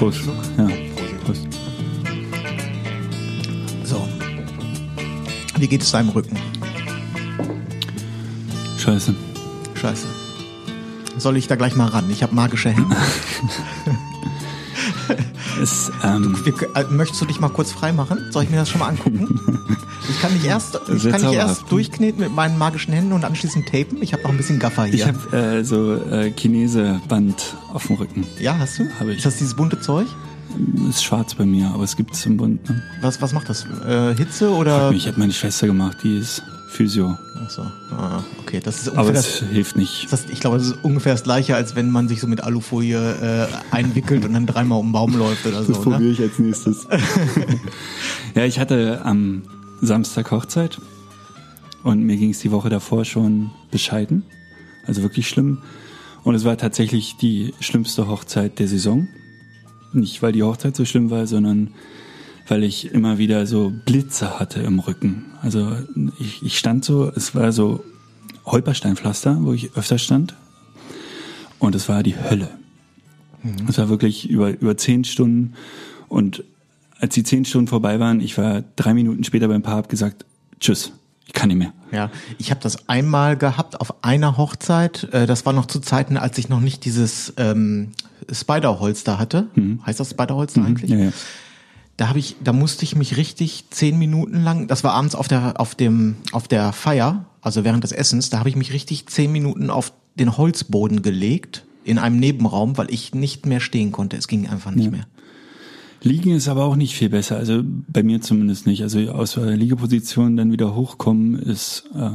Prost. Ja. Prost. So. Wie geht es deinem Rücken? Scheiße. Scheiße. Soll ich da gleich mal ran? Ich habe magische Hände. Es, ähm, Wir, äh, möchtest du dich mal kurz frei machen? Soll ich mir das schon mal angucken? Ich kann dich erst, ich kann dich erst zauberhaft. durchkneten mit meinen magischen Händen und anschließend tapen. Ich habe noch ein bisschen Gaffer hier. ich habe äh, so äh, Chinese-Band auf dem Rücken. ja, hast du? Hab ich. Ist das dieses bunte Zeug? Ist schwarz bei mir, aber es gibt es im Bund. Ne? Was, was macht das? Äh, Hitze oder? Ich habe meine Schwester gemacht, die ist Physio. Achso. Ah, okay, das ist Aber ungefähr es das, hilft nicht. das. Ich glaube, das ist ungefähr das gleiche, als wenn man sich so mit Alufolie äh, einwickelt und dann dreimal um den Baum läuft oder so. Ne? ich als nächstes. ja, ich hatte am Samstag Hochzeit und mir ging es die Woche davor schon bescheiden. Also wirklich schlimm. Und es war tatsächlich die schlimmste Hochzeit der Saison. Nicht, weil die Hochzeit so schlimm war, sondern weil ich immer wieder so Blitze hatte im Rücken. Also ich, ich stand so, es war so Holpersteinpflaster, wo ich öfter stand. Und es war die Hölle. Es war wirklich über, über zehn Stunden. Und als die zehn Stunden vorbei waren, ich war drei Minuten später beim Paar, hab gesagt, tschüss, ich kann nicht mehr. Ja, ich habe das einmal gehabt auf einer Hochzeit. Äh, Das war noch zu Zeiten, als ich noch nicht dieses ähm, Spiderholster hatte. Heißt das Spiderholster eigentlich? Ja, ja. Da habe ich, da musste ich mich richtig zehn Minuten lang. Das war abends auf der auf dem auf der Feier, also während des Essens. Da habe ich mich richtig zehn Minuten auf den Holzboden gelegt in einem Nebenraum, weil ich nicht mehr stehen konnte. Es ging einfach nicht mehr. Liegen ist aber auch nicht viel besser, also bei mir zumindest nicht. Also aus der Liegeposition dann wieder hochkommen ist, äh,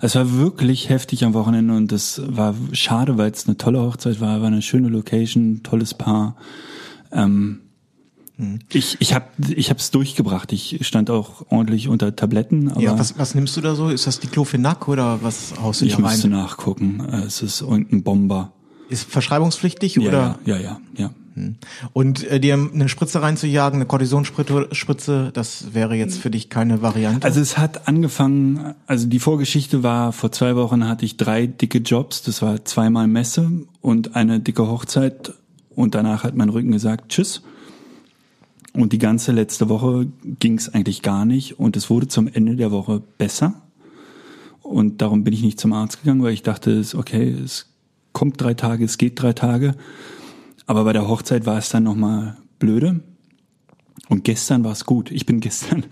es war wirklich heftig am Wochenende und das war schade, weil es eine tolle Hochzeit war, war eine schöne Location, tolles Paar. Ähm, Ich, ich habe ich hab's durchgebracht. Ich stand auch ordentlich unter Tabletten, aber Ja, was, was nimmst du da so? Ist das Diclofenac oder was haust du ich müsste nachgucken. Äh, Es ist irgendein Bomber. Ist verschreibungspflichtig Ja, oder? ja, ja, ja, ja. Und äh, dir eine Spritze reinzujagen, eine Kortisonspritze, Spritze, das wäre jetzt für dich keine Variante. Also es hat angefangen, also die Vorgeschichte war, vor zwei Wochen hatte ich drei dicke Jobs, das war zweimal Messe und eine dicke Hochzeit und danach hat mein Rücken gesagt, tschüss. Und die ganze letzte Woche ging es eigentlich gar nicht und es wurde zum Ende der Woche besser. Und darum bin ich nicht zum Arzt gegangen, weil ich dachte, okay, es kommt drei Tage, es geht drei Tage. Aber bei der Hochzeit war es dann nochmal blöde. Und gestern war es gut. Ich bin gestern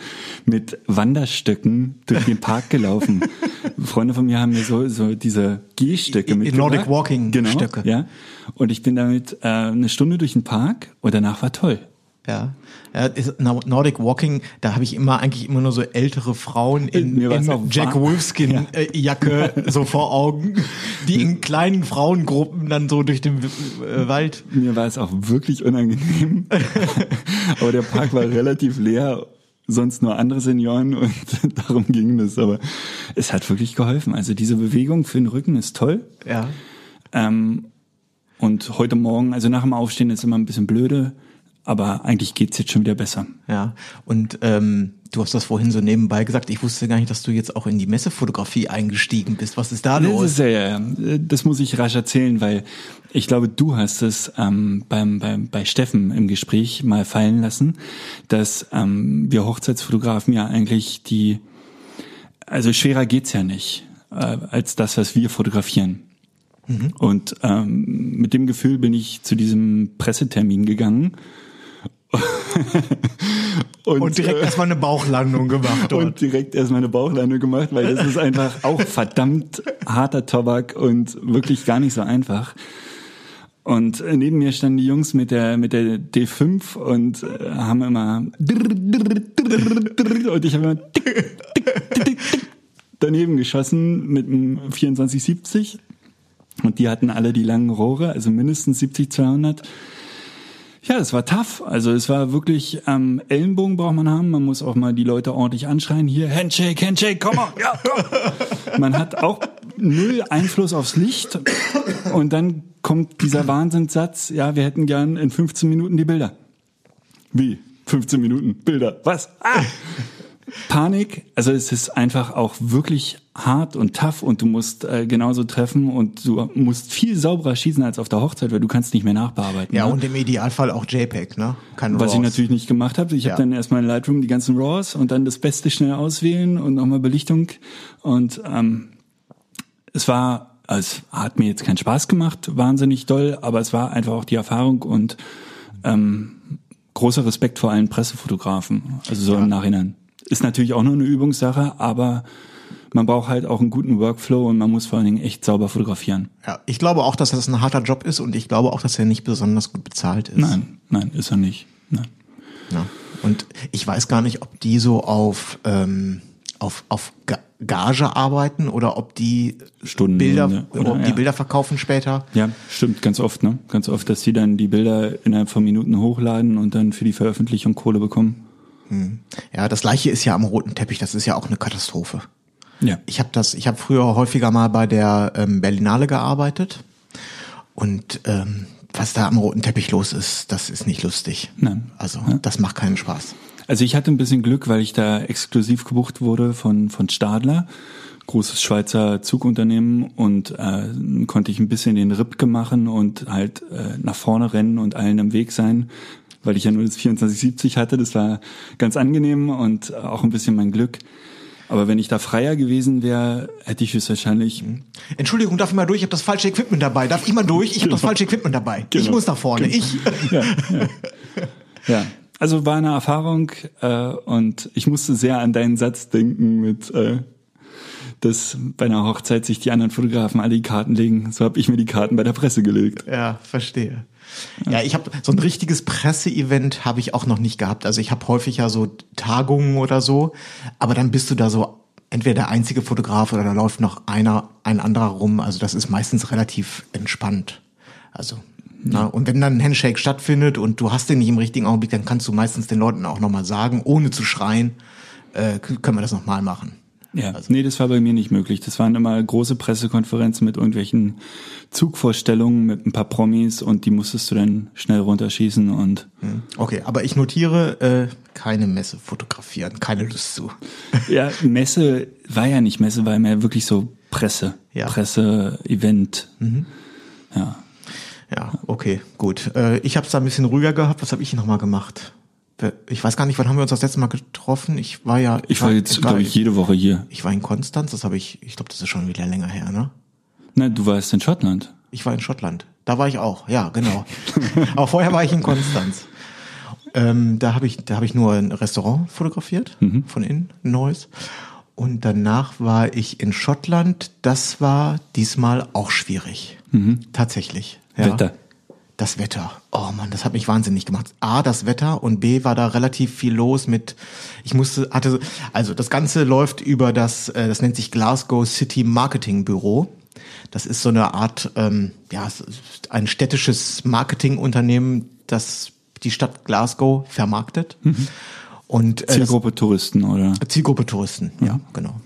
mit Wanderstöcken durch den Park gelaufen. Freunde von mir haben mir so, so diese Gehstöcke mitgebracht. Nordic Walking genau, Stöcke. Ja. Und ich bin damit äh, eine Stunde durch den Park und danach war toll. Ja. ja Nordic Walking, da habe ich immer eigentlich immer nur so ältere Frauen in, in Jack wahr- Wolfskin äh, Jacke so vor Augen, die in kleinen Frauengruppen dann so durch den äh, Wald. Mir war es auch wirklich unangenehm. Aber der Park war relativ leer, sonst nur andere Senioren und darum ging das. Aber es hat wirklich geholfen. Also diese Bewegung für den Rücken ist toll. Ja. Ähm, und heute Morgen, also nach dem Aufstehen ist immer ein bisschen blöde, aber eigentlich geht's jetzt schon wieder besser. Ja, und ähm, du hast das vorhin so nebenbei gesagt. Ich wusste gar nicht, dass du jetzt auch in die Messefotografie eingestiegen bist. Was ist da Das, los? ist, ja, das muss ich rasch erzählen, weil ich glaube, du hast es ähm, beim, beim, bei Steffen im Gespräch mal fallen lassen, dass ähm, wir Hochzeitsfotografen ja eigentlich die, also schwerer geht's ja nicht, äh, als das, was wir fotografieren. Und ähm, mit dem Gefühl bin ich zu diesem Pressetermin gegangen. und direkt äh, erstmal eine Bauchlandung gemacht dort. und direkt erstmal eine Bauchlandung gemacht, weil das ist einfach auch verdammt harter Tobak und wirklich gar nicht so einfach. Und äh, neben mir standen die Jungs mit der mit der D5 und äh, haben immer und ich habe immer daneben geschossen mit einem 2470 und die hatten alle die langen Rohre, also mindestens 70 200. Ja, es war tough. Also es war wirklich ähm, Ellenbogen braucht man haben. Man muss auch mal die Leute ordentlich anschreien. Hier Handshake, Handshake, komm mal, ja, komm. Man hat auch null Einfluss aufs Licht. Und dann kommt dieser Wahnsinnssatz. Ja, wir hätten gern in 15 Minuten die Bilder. Wie? 15 Minuten Bilder? Was? Ah! Panik, also es ist einfach auch wirklich hart und tough und du musst äh, genauso treffen und du musst viel sauberer schießen als auf der Hochzeit, weil du kannst nicht mehr nachbearbeiten. Ja, ne? und im Idealfall auch JPEG, ne? Kein Was RAWs. ich natürlich nicht gemacht habe. Ich Ja. habe dann erstmal in Lightroom die ganzen RAWs und dann das Beste schnell auswählen und nochmal Belichtung. Und ähm, es war, also es hat mir jetzt keinen Spaß gemacht, wahnsinnig doll, aber es war einfach auch die Erfahrung und ähm, großer Respekt vor allen Pressefotografen. Also so im Nachhinein. Ist natürlich auch nur eine Übungssache, aber man braucht halt auch einen guten Workflow und man muss vor allen Dingen echt sauber fotografieren. Ja, ich glaube auch, dass das ein harter Job ist und ich glaube auch, dass er nicht besonders gut bezahlt ist. Nein, nein, ist er nicht. Nein. Ja. Und ich weiß gar nicht, ob die so auf, ähm, auf, auf Ga- Gage arbeiten oder ob die Stunden, Bilder, ja, oder ob die ja. Bilder verkaufen später. Ja, stimmt, ganz oft, ne? Ganz oft, dass die dann die Bilder innerhalb von Minuten hochladen und dann für die Veröffentlichung Kohle bekommen. Ja, das gleiche ist ja am roten Teppich, das ist ja auch eine Katastrophe. Ja. Ich habe das, ich habe früher häufiger mal bei der ähm, Berlinale gearbeitet und ähm, was da am roten Teppich los ist, das ist nicht lustig. Nein. Also das macht keinen Spaß. Also ich hatte ein bisschen Glück, weil ich da exklusiv gebucht wurde von, von Stadler, großes Schweizer Zugunternehmen und äh, konnte ich ein bisschen den Ripke machen und halt äh, nach vorne rennen und allen im Weg sein, weil ich ja nur das 2470 hatte. Das war ganz angenehm und auch ein bisschen mein Glück. Aber wenn ich da freier gewesen wäre, hätte ich es wahrscheinlich Entschuldigung, darf ich mal durch? Ich habe das falsche Equipment dabei. Darf ich mal durch? Ich habe das falsche Equipment dabei. Ich Genau. muss nach vorne. Ich. Ja, also war eine Erfahrung äh, und ich musste sehr an deinen Satz denken mit, äh, dass bei einer Hochzeit sich die anderen Fotografen alle die Karten legen. So habe ich mir die Karten bei der Presse gelegt. Ja, verstehe. Ja, ich habe so ein richtiges Presseevent habe ich auch noch nicht gehabt. Also ich habe häufig ja so Tagungen oder so, aber dann bist du da so entweder der einzige Fotograf oder da läuft noch einer, ein anderer rum. Also das ist meistens relativ entspannt. Also na, und wenn dann ein Handshake stattfindet und du hast den nicht im richtigen Augenblick, dann kannst du meistens den Leuten auch nochmal sagen, ohne zu schreien, äh, können wir das nochmal machen. Ja, nee, das war bei mir nicht möglich. Das waren immer große Pressekonferenzen mit irgendwelchen Zugvorstellungen mit ein paar Promis und die musstest du dann schnell runterschießen und Okay, aber ich notiere, äh, keine Messe fotografieren, keine Lust zu. ja, Messe war ja nicht Messe, war mehr wirklich so Presse, Ja. Presse, Event. Ja, Ja, okay, gut. Äh, ich habe es da ein bisschen ruhiger gehabt. Was habe ich nochmal gemacht? Ich weiß gar nicht, wann haben wir uns das letzte Mal getroffen? Ich war ja. ich war jetzt, war, glaube ich, jede Woche hier. ich war in Konstanz, das habe ich, ich glaube, das ist schon wieder länger her, ne? Na, du warst in Schottland. Ich war in Schottland. Da war ich auch, ja, genau. Aber vorher war ich in Konstanz. Ähm, da habe ich, da habe ich nur ein Restaurant fotografiert, von innen, ein neues. Und danach war ich in Schottland. Das war diesmal auch schwierig. Tatsächlich. Ja. Wetter. Das Wetter. Oh Mann, das hat mich wahnsinnig gemacht. A, das Wetter und B, war da relativ viel los mit, ich musste, hatte, also das Ganze läuft über das, äh, das nennt sich Glasgow City Marketing Büro. Das ist so eine Art, ähm, ja, ein städtisches Marketingunternehmen, das die Stadt Glasgow vermarktet. Und äh, das- Zielgruppe Touristen, oder? Zielgruppe Touristen, ja, genau.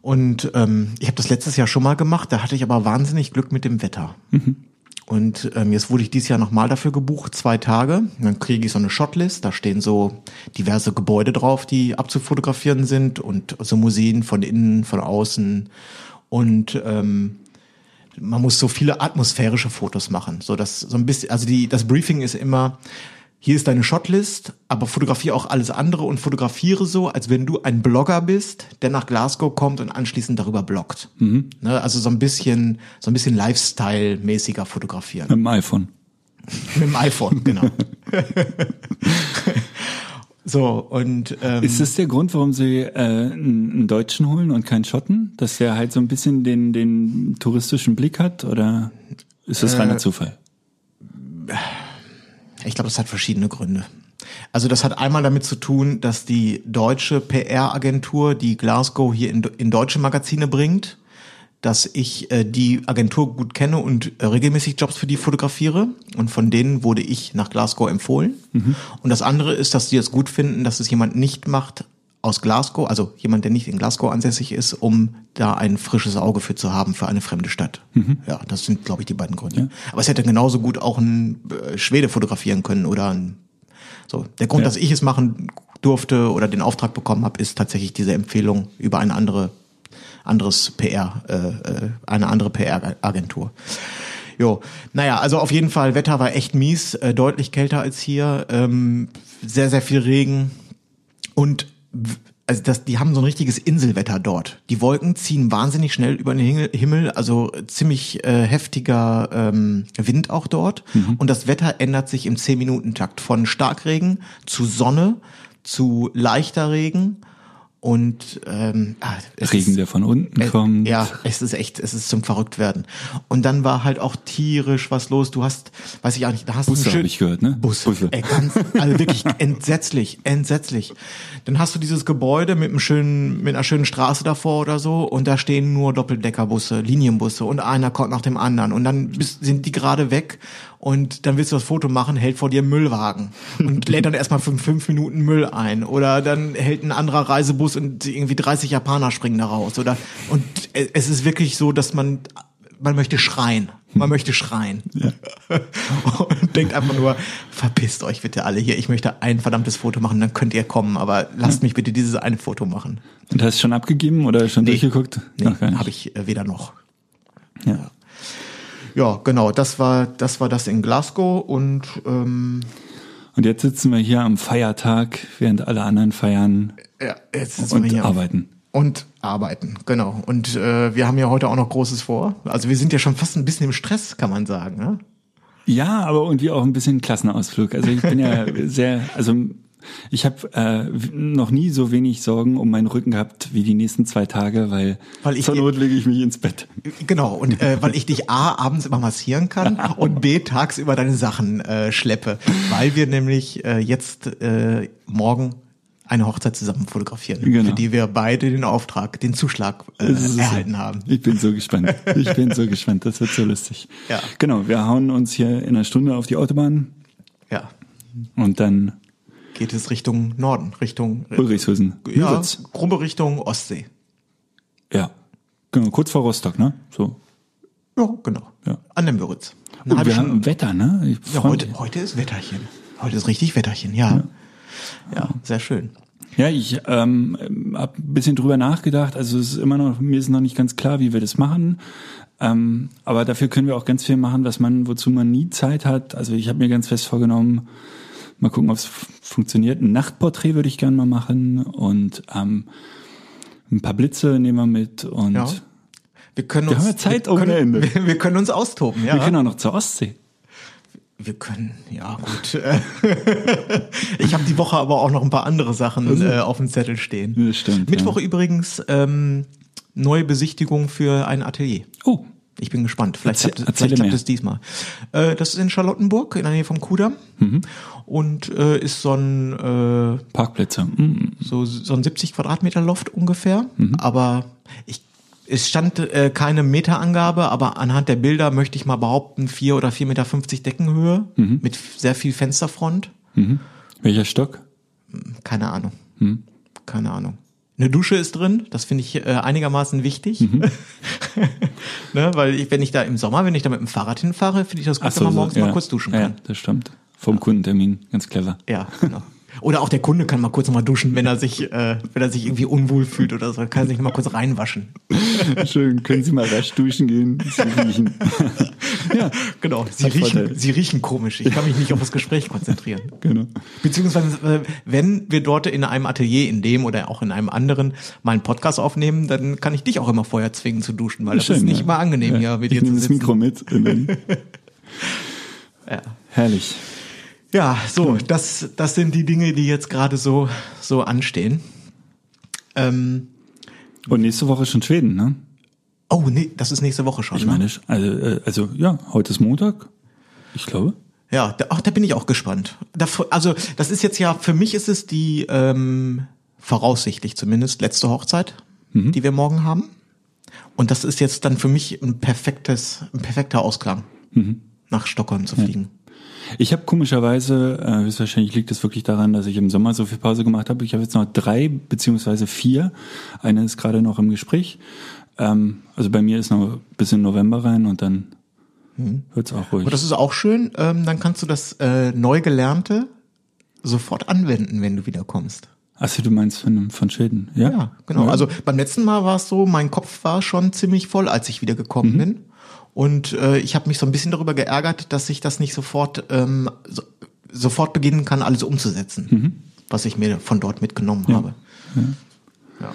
Und ähm, ich habe das letztes Jahr schon mal gemacht, da hatte ich aber wahnsinnig Glück mit dem Wetter. Und ähm, jetzt wurde ich dieses Jahr nochmal dafür gebucht, zwei Tage. Und dann kriege ich so eine Shotlist, da stehen so diverse Gebäude drauf, die abzufotografieren sind und so Museen von innen, von außen. Und ähm, man muss so viele atmosphärische Fotos machen. So dass so ein bisschen, also die, das Briefing ist immer, hier ist deine Shotlist, aber fotografiere auch alles andere und fotografiere so, als wenn du ein Blogger bist, der nach Glasgow kommt und anschließend darüber bloggt. Ne, also so ein bisschen, so ein bisschen Lifestyle-mäßiger fotografieren. Mit dem iPhone. Mit dem iPhone, genau. so, und ähm, Ist das der Grund, warum sie äh, einen Deutschen holen und keinen Schotten? Dass der halt so ein bisschen den, den touristischen Blick hat? Oder ist das reiner Zufall? Ich glaube, das hat verschiedene Gründe. Also das hat einmal damit zu tun, dass die deutsche PR-Agentur die Glasgow hier in, in deutsche Magazine bringt, dass ich äh, die Agentur gut kenne und äh, regelmäßig Jobs für die fotografiere und von denen wurde ich nach Glasgow empfohlen. Und das andere ist, dass die es gut finden, dass es jemand nicht macht aus Glasgow, also jemand, der nicht in Glasgow ansässig ist, um da ein frisches Auge für zu haben für eine fremde Stadt. Ja, das sind, glaube ich, die beiden Gründe. Aber es hätte genauso gut auch ein äh, Schwede fotografieren können oder ein so, der Grund, Ja. dass ich es machen durfte oder den Auftrag bekommen habe, ist tatsächlich diese Empfehlung über eine andere, anderes PR, äh, äh, eine andere PR-Agentur. Jo, naja, also auf jeden Fall, Wetter war echt mies, äh, deutlich kälter als hier, ähm, sehr, sehr viel Regen und also das, die haben so ein richtiges Inselwetter dort. Die Wolken ziehen wahnsinnig schnell über den Himmel, also ziemlich äh, heftiger ähm, Wind auch dort. Und das Wetter ändert sich im 10-Minuten-Takt von Starkregen zu Sonne zu leichter Regen und ähm, ah, es Regen, ist- der von unten äh, kommt. Ja, es ist echt, es ist zum Verrücktwerden. Und dann war halt auch tierisch was los. Du hast, weiß ich auch nicht, da hast Busse du einen schön- hab ich gehört, ne? Busse. Busse. Ey, ganz, also wirklich entsetzlich, entsetzlich. Dann hast du dieses Gebäude mit einem schönen, mit einer schönen Straße davor oder so und da stehen nur Doppeldeckerbusse, Linienbusse und einer kommt nach dem anderen und dann bist, sind die gerade weg und dann willst du das Foto machen, hält vor dir ein Müllwagen und lädt dann erstmal für fünf Minuten Müll ein oder dann hält ein anderer Reisebus und irgendwie 30 Japaner springen da raus oder und es ist wirklich so, dass man man möchte schreien. Man möchte schreien. Und denkt einfach nur, verpisst euch bitte alle hier. Ich möchte ein verdammtes Foto machen, dann könnt ihr kommen, aber lasst mich bitte dieses eine Foto machen. Und hast du schon abgegeben oder schon durchgeguckt? Nee, gar nicht. habe ich äh, weder noch. Ja. Ja, genau, das war das war das in Glasgow und ähm, Und jetzt sitzen wir hier am Feiertag, während alle anderen feiern ja, jetzt sitzen wir und hier arbeiten. Und arbeiten, genau. Und äh, wir haben ja heute auch noch Großes vor. Also wir sind ja schon fast ein bisschen im Stress, kann man sagen. Ne? Ja, aber irgendwie auch ein bisschen Klassenausflug. Also ich bin ja sehr, also ich habe äh, noch nie so wenig Sorgen um meinen Rücken gehabt wie die nächsten zwei Tage, weil, Weil ich- zur Not lege ich mich ins Bett. Genau, und äh, weil ich dich A, abends immer massieren kann und B, tagsüber deine Sachen äh, schleppe. Weil wir nämlich äh, jetzt äh, morgen eine Hochzeit zusammen fotografieren, Genau. für die wir beide den Auftrag, den Zuschlag äh, erhalten haben. Ich bin so gespannt. Ich bin so gespannt. Das wird so lustig. Ja. Genau, wir hauen uns hier in einer Stunde auf die Autobahn Ja, und dann geht es Richtung Norden, Richtung äh, Ulrichshausen. ja, Müritz. grobe Richtung Ostsee. Ja. Genau, kurz vor Rostock, ne? So. Ja, genau. Ja. An der Müritz. Eine Und wir Stunde. haben Wetter, ne? Ja, heute, heute ist Wetterchen. Heute ist richtig Wetterchen, ja. Ja, sehr schön. Ja, ich ähm, habe ein bisschen drüber nachgedacht. Also es ist immer noch, mir ist noch nicht ganz klar, wie wir das machen. Ähm, aber dafür können wir auch ganz viel machen, was man, wozu man nie Zeit hat. Also ich habe mir ganz fest vorgenommen, mal gucken, ob es funktioniert. Ein Nachtporträt würde ich gerne mal machen und ähm, ein paar Blitze nehmen wir mit und Ja. Wir können Wir uns, haben ja Zeit wir ohne können, Ende. Wir, wir können uns austoben, ja. wir können auch noch zur Ostsee. Wir können, ja gut. ich habe die Woche aber auch noch ein paar andere Sachen äh, auf dem Zettel stehen. Das stimmt, Mittwoch ja. übrigens ähm, neue Besichtigung für ein Atelier. Oh, Ich bin gespannt. Vielleicht Erzähl- klappt, vielleicht klappt es diesmal. Äh, das ist in Charlottenburg, in der Nähe vom Kudamm. Mhm. Und äh, ist so ein, äh, Parkplätze. Mm, so, so ein 70 Quadratmeter Loft ungefähr. Mhm. Aber ich, es stand äh, keine Meterangabe, aber anhand der Bilder möchte ich mal behaupten, 4 oder 4,50 Meter Deckenhöhe Mhm. mit sehr viel Fensterfront. welcher Stock? Keine Ahnung. Mhm. Keine Ahnung. Eine Dusche ist drin, das finde ich äh, einigermaßen wichtig. Mhm. ne, weil ich, wenn ich da im Sommer, wenn ich da mit dem Fahrrad hinfahre, finde ich das gut, Ach wenn man so, morgens ja. mal kurz duschen Ja, kann. das stimmt. Vom Kundentermin, ganz clever. Ja, genau. Oder auch der Kunde kann mal kurz noch mal duschen, wenn er sich, äh, wenn er sich irgendwie unwohl fühlt oder so, kann er sich mal kurz reinwaschen. Schön, können Sie mal rasch duschen gehen? Sie riechen. ja, Genau. Sie riechen, sie riechen komisch. Ich kann mich nicht auf das Gespräch konzentrieren. genau. Beziehungsweise, äh, wenn wir dort in einem Atelier, in dem oder auch in einem anderen, mal einen Podcast aufnehmen, dann kann ich dich auch immer vorher zwingen zu duschen, weil das Schön, ist nicht ja. mal angenehm Ja. hier mit ich dir zu nehme das sitzen. Mikro mit. Ja. Herrlich. Ja, so, das, das sind die Dinge, die jetzt gerade so, so anstehen. Ähm, Und nächste Woche schon Schweden, ne? oh, nee, das ist nächste Woche schon. Ich ne? meine, also, äh, also ja, heute ist Montag. Ich glaube. Ja, da, ach, da bin ich auch gespannt. Da, also das ist jetzt ja, für mich ist es die ähm, voraussichtlich zumindest letzte Hochzeit, mhm. die wir morgen haben. Und das ist jetzt dann für mich ein perfektes, ein perfekter Ausklang, mhm. nach Stockholm zu fliegen. Ich habe komischerweise, äh, höchstwahrscheinlich liegt es wirklich daran, dass ich im Sommer so viel Pause gemacht habe. Ich habe jetzt noch drei beziehungsweise vier. Eine ist gerade noch im Gespräch. Ähm, also bei mir ist noch bis in November rein und dann mhm. wird's auch ruhig. Aber das ist auch schön. Ähm, dann kannst du das äh, neu gelernte sofort anwenden, wenn du wiederkommst. Achso, du meinst von, von Schäden, ja? Ja, genau. Ja. Also beim letzten Mal war es so, mein Kopf war schon ziemlich voll, als ich wieder gekommen mhm. bin. Und äh, ich habe mich so ein bisschen darüber geärgert, dass ich das nicht sofort ähm, so, sofort beginnen kann, alles umzusetzen, mhm. was ich mir von dort mitgenommen ja. habe. Ja. ja.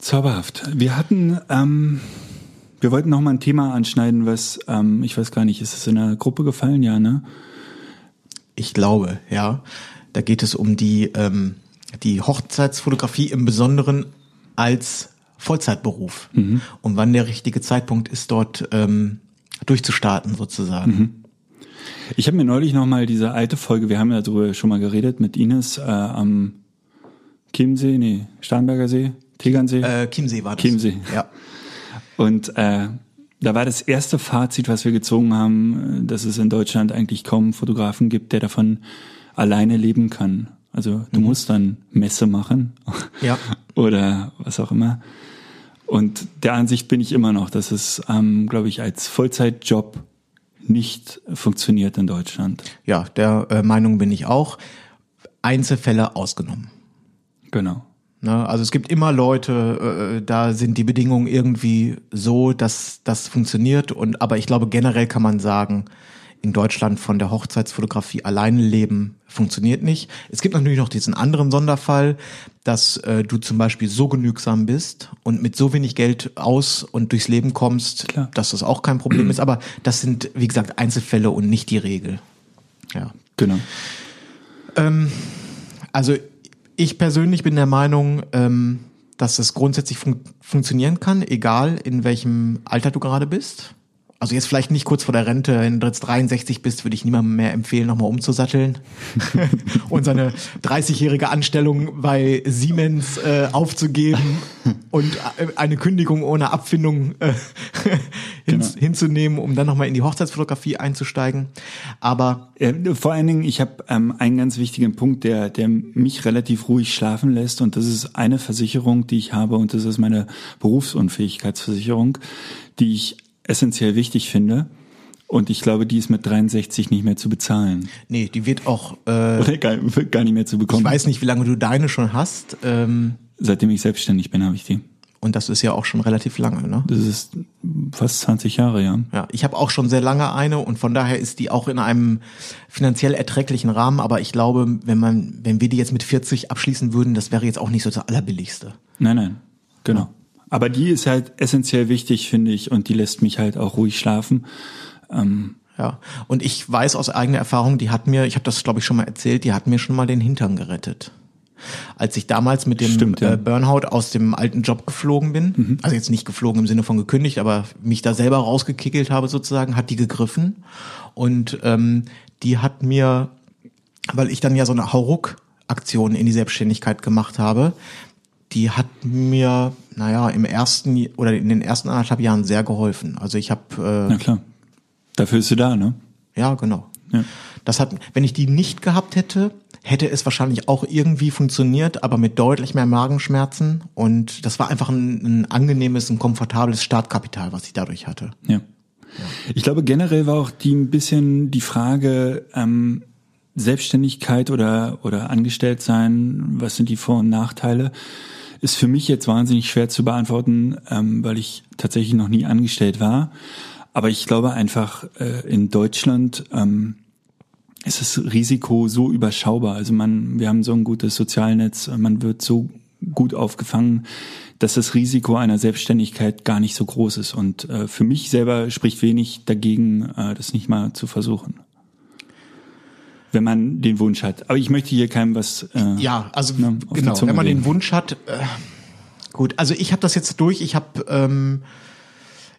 Zauberhaft. Wir hatten, ähm, wir wollten noch mal ein Thema anschneiden, was, ähm, ich weiß gar nicht, ist es in der Gruppe gefallen, ja, ne? Ich glaube, ja. Da geht es um die, ähm, die Hochzeitsfotografie im Besonderen als Vollzeitberuf mhm. und wann der richtige Zeitpunkt ist, dort ähm, durchzustarten sozusagen. Mhm. Ich habe mir neulich noch mal diese alte Folge, wir haben ja darüber schon mal geredet mit Ines äh, am Chiemsee, nee, Starnberger See, Tegernsee. Äh, Chiemsee war das. Chiemsee. Ja. Und äh, da war das erste Fazit, was wir gezogen haben, dass es in Deutschland eigentlich kaum Fotografen gibt, der davon alleine leben kann. Also du mhm. musst dann Messe machen ja. oder was auch immer. Und der Ansicht bin ich immer noch, dass es, ähm, glaube ich, als Vollzeitjob nicht funktioniert in Deutschland. Ja, der äh, Meinung bin ich auch. Einzelfälle ausgenommen. Genau. Ne, also es gibt immer Leute, äh, da sind die Bedingungen irgendwie so, dass das funktioniert. Und aber ich glaube generell kann man sagen, in Deutschland von der Hochzeitsfotografie alleine leben funktioniert nicht. Es gibt natürlich noch diesen anderen Sonderfall, dass äh, du zum Beispiel so genügsam bist und mit so wenig Geld aus und durchs Leben kommst, Klar. dass das auch kein Problem ist. Aber das sind, wie gesagt, Einzelfälle und nicht die Regel. Ja. Genau. Ähm, also ich persönlich bin der Meinung, ähm, dass es grundsätzlich fun funktionieren kann, egal in welchem Alter du gerade bist also jetzt vielleicht nicht kurz vor der Rente, wenn du jetzt 63 bist, würde ich niemandem mehr empfehlen, nochmal umzusatteln und seine 30-jährige Anstellung bei Siemens äh, aufzugeben und äh, eine Kündigung ohne Abfindung äh, hin, genau. hinzunehmen, um dann nochmal in die Hochzeitsfotografie einzusteigen. Aber ja, vor allen Dingen, ich habe ähm, einen ganz wichtigen Punkt, der, der mich relativ ruhig schlafen lässt und das ist eine Versicherung, die ich habe und das ist meine Berufsunfähigkeitsversicherung, die ich essentiell wichtig finde. Und ich glaube, die ist mit 63 nicht mehr zu bezahlen. Nee, die wird auch äh, Oder gar, gar nicht mehr zu bekommen. Ich weiß nicht, wie lange du deine schon hast. Ähm, Seitdem ich selbstständig bin, habe ich die. Und das ist ja auch schon relativ lange, ne? Das ist fast 20 Jahre, ja. Ja, ich habe auch schon sehr lange eine und von daher ist die auch in einem finanziell erträglichen Rahmen. Aber ich glaube, wenn man, wenn wir die jetzt mit 40 abschließen würden, das wäre jetzt auch nicht so das allerbilligste. Nein, nein, genau. Ja. Aber die ist halt essentiell wichtig, finde ich, und die lässt mich halt auch ruhig schlafen. Ähm, ja, und ich weiß aus eigener Erfahrung, die hat mir, ich habe das glaube ich schon mal erzählt, die hat mir schon mal den Hintern gerettet. Als ich damals mit dem Stimmt, ja. äh, Burnout aus dem alten Job geflogen bin, mhm. also jetzt nicht geflogen im Sinne von gekündigt, aber mich da selber rausgekickelt habe sozusagen, hat die gegriffen und ähm, die hat mir, weil ich dann ja so eine Hauruck-Aktion in die Selbstständigkeit gemacht habe, die hat mir, naja, im ersten oder in den ersten anderthalb Jahren sehr geholfen. Also ich habe. Äh, Na klar. Dafür ist sie da, ne? Ja, genau. Ja. Das hat, wenn ich die nicht gehabt hätte, hätte es wahrscheinlich auch irgendwie funktioniert, aber mit deutlich mehr Magenschmerzen. Und das war einfach ein, ein angenehmes, ein komfortables Startkapital, was ich dadurch hatte. Ja. ja. Ich glaube, generell war auch die ein bisschen die Frage, ähm, Selbstständigkeit oder, oder angestellt sein, was sind die Vor- und Nachteile? Ist für mich jetzt wahnsinnig schwer zu beantworten, ähm, weil ich tatsächlich noch nie angestellt war. Aber ich glaube einfach, äh, in Deutschland ähm, ist das Risiko so überschaubar. Also man, wir haben so ein gutes Sozialnetz, man wird so gut aufgefangen, dass das Risiko einer Selbstständigkeit gar nicht so groß ist. Und äh, für mich selber spricht wenig dagegen, äh, das nicht mal zu versuchen wenn man den Wunsch hat. Aber ich möchte hier keinem was. Äh, ja, also ne, genau, wenn man reden. den Wunsch hat. Äh, gut, also ich habe das jetzt durch. Ich habe, ähm,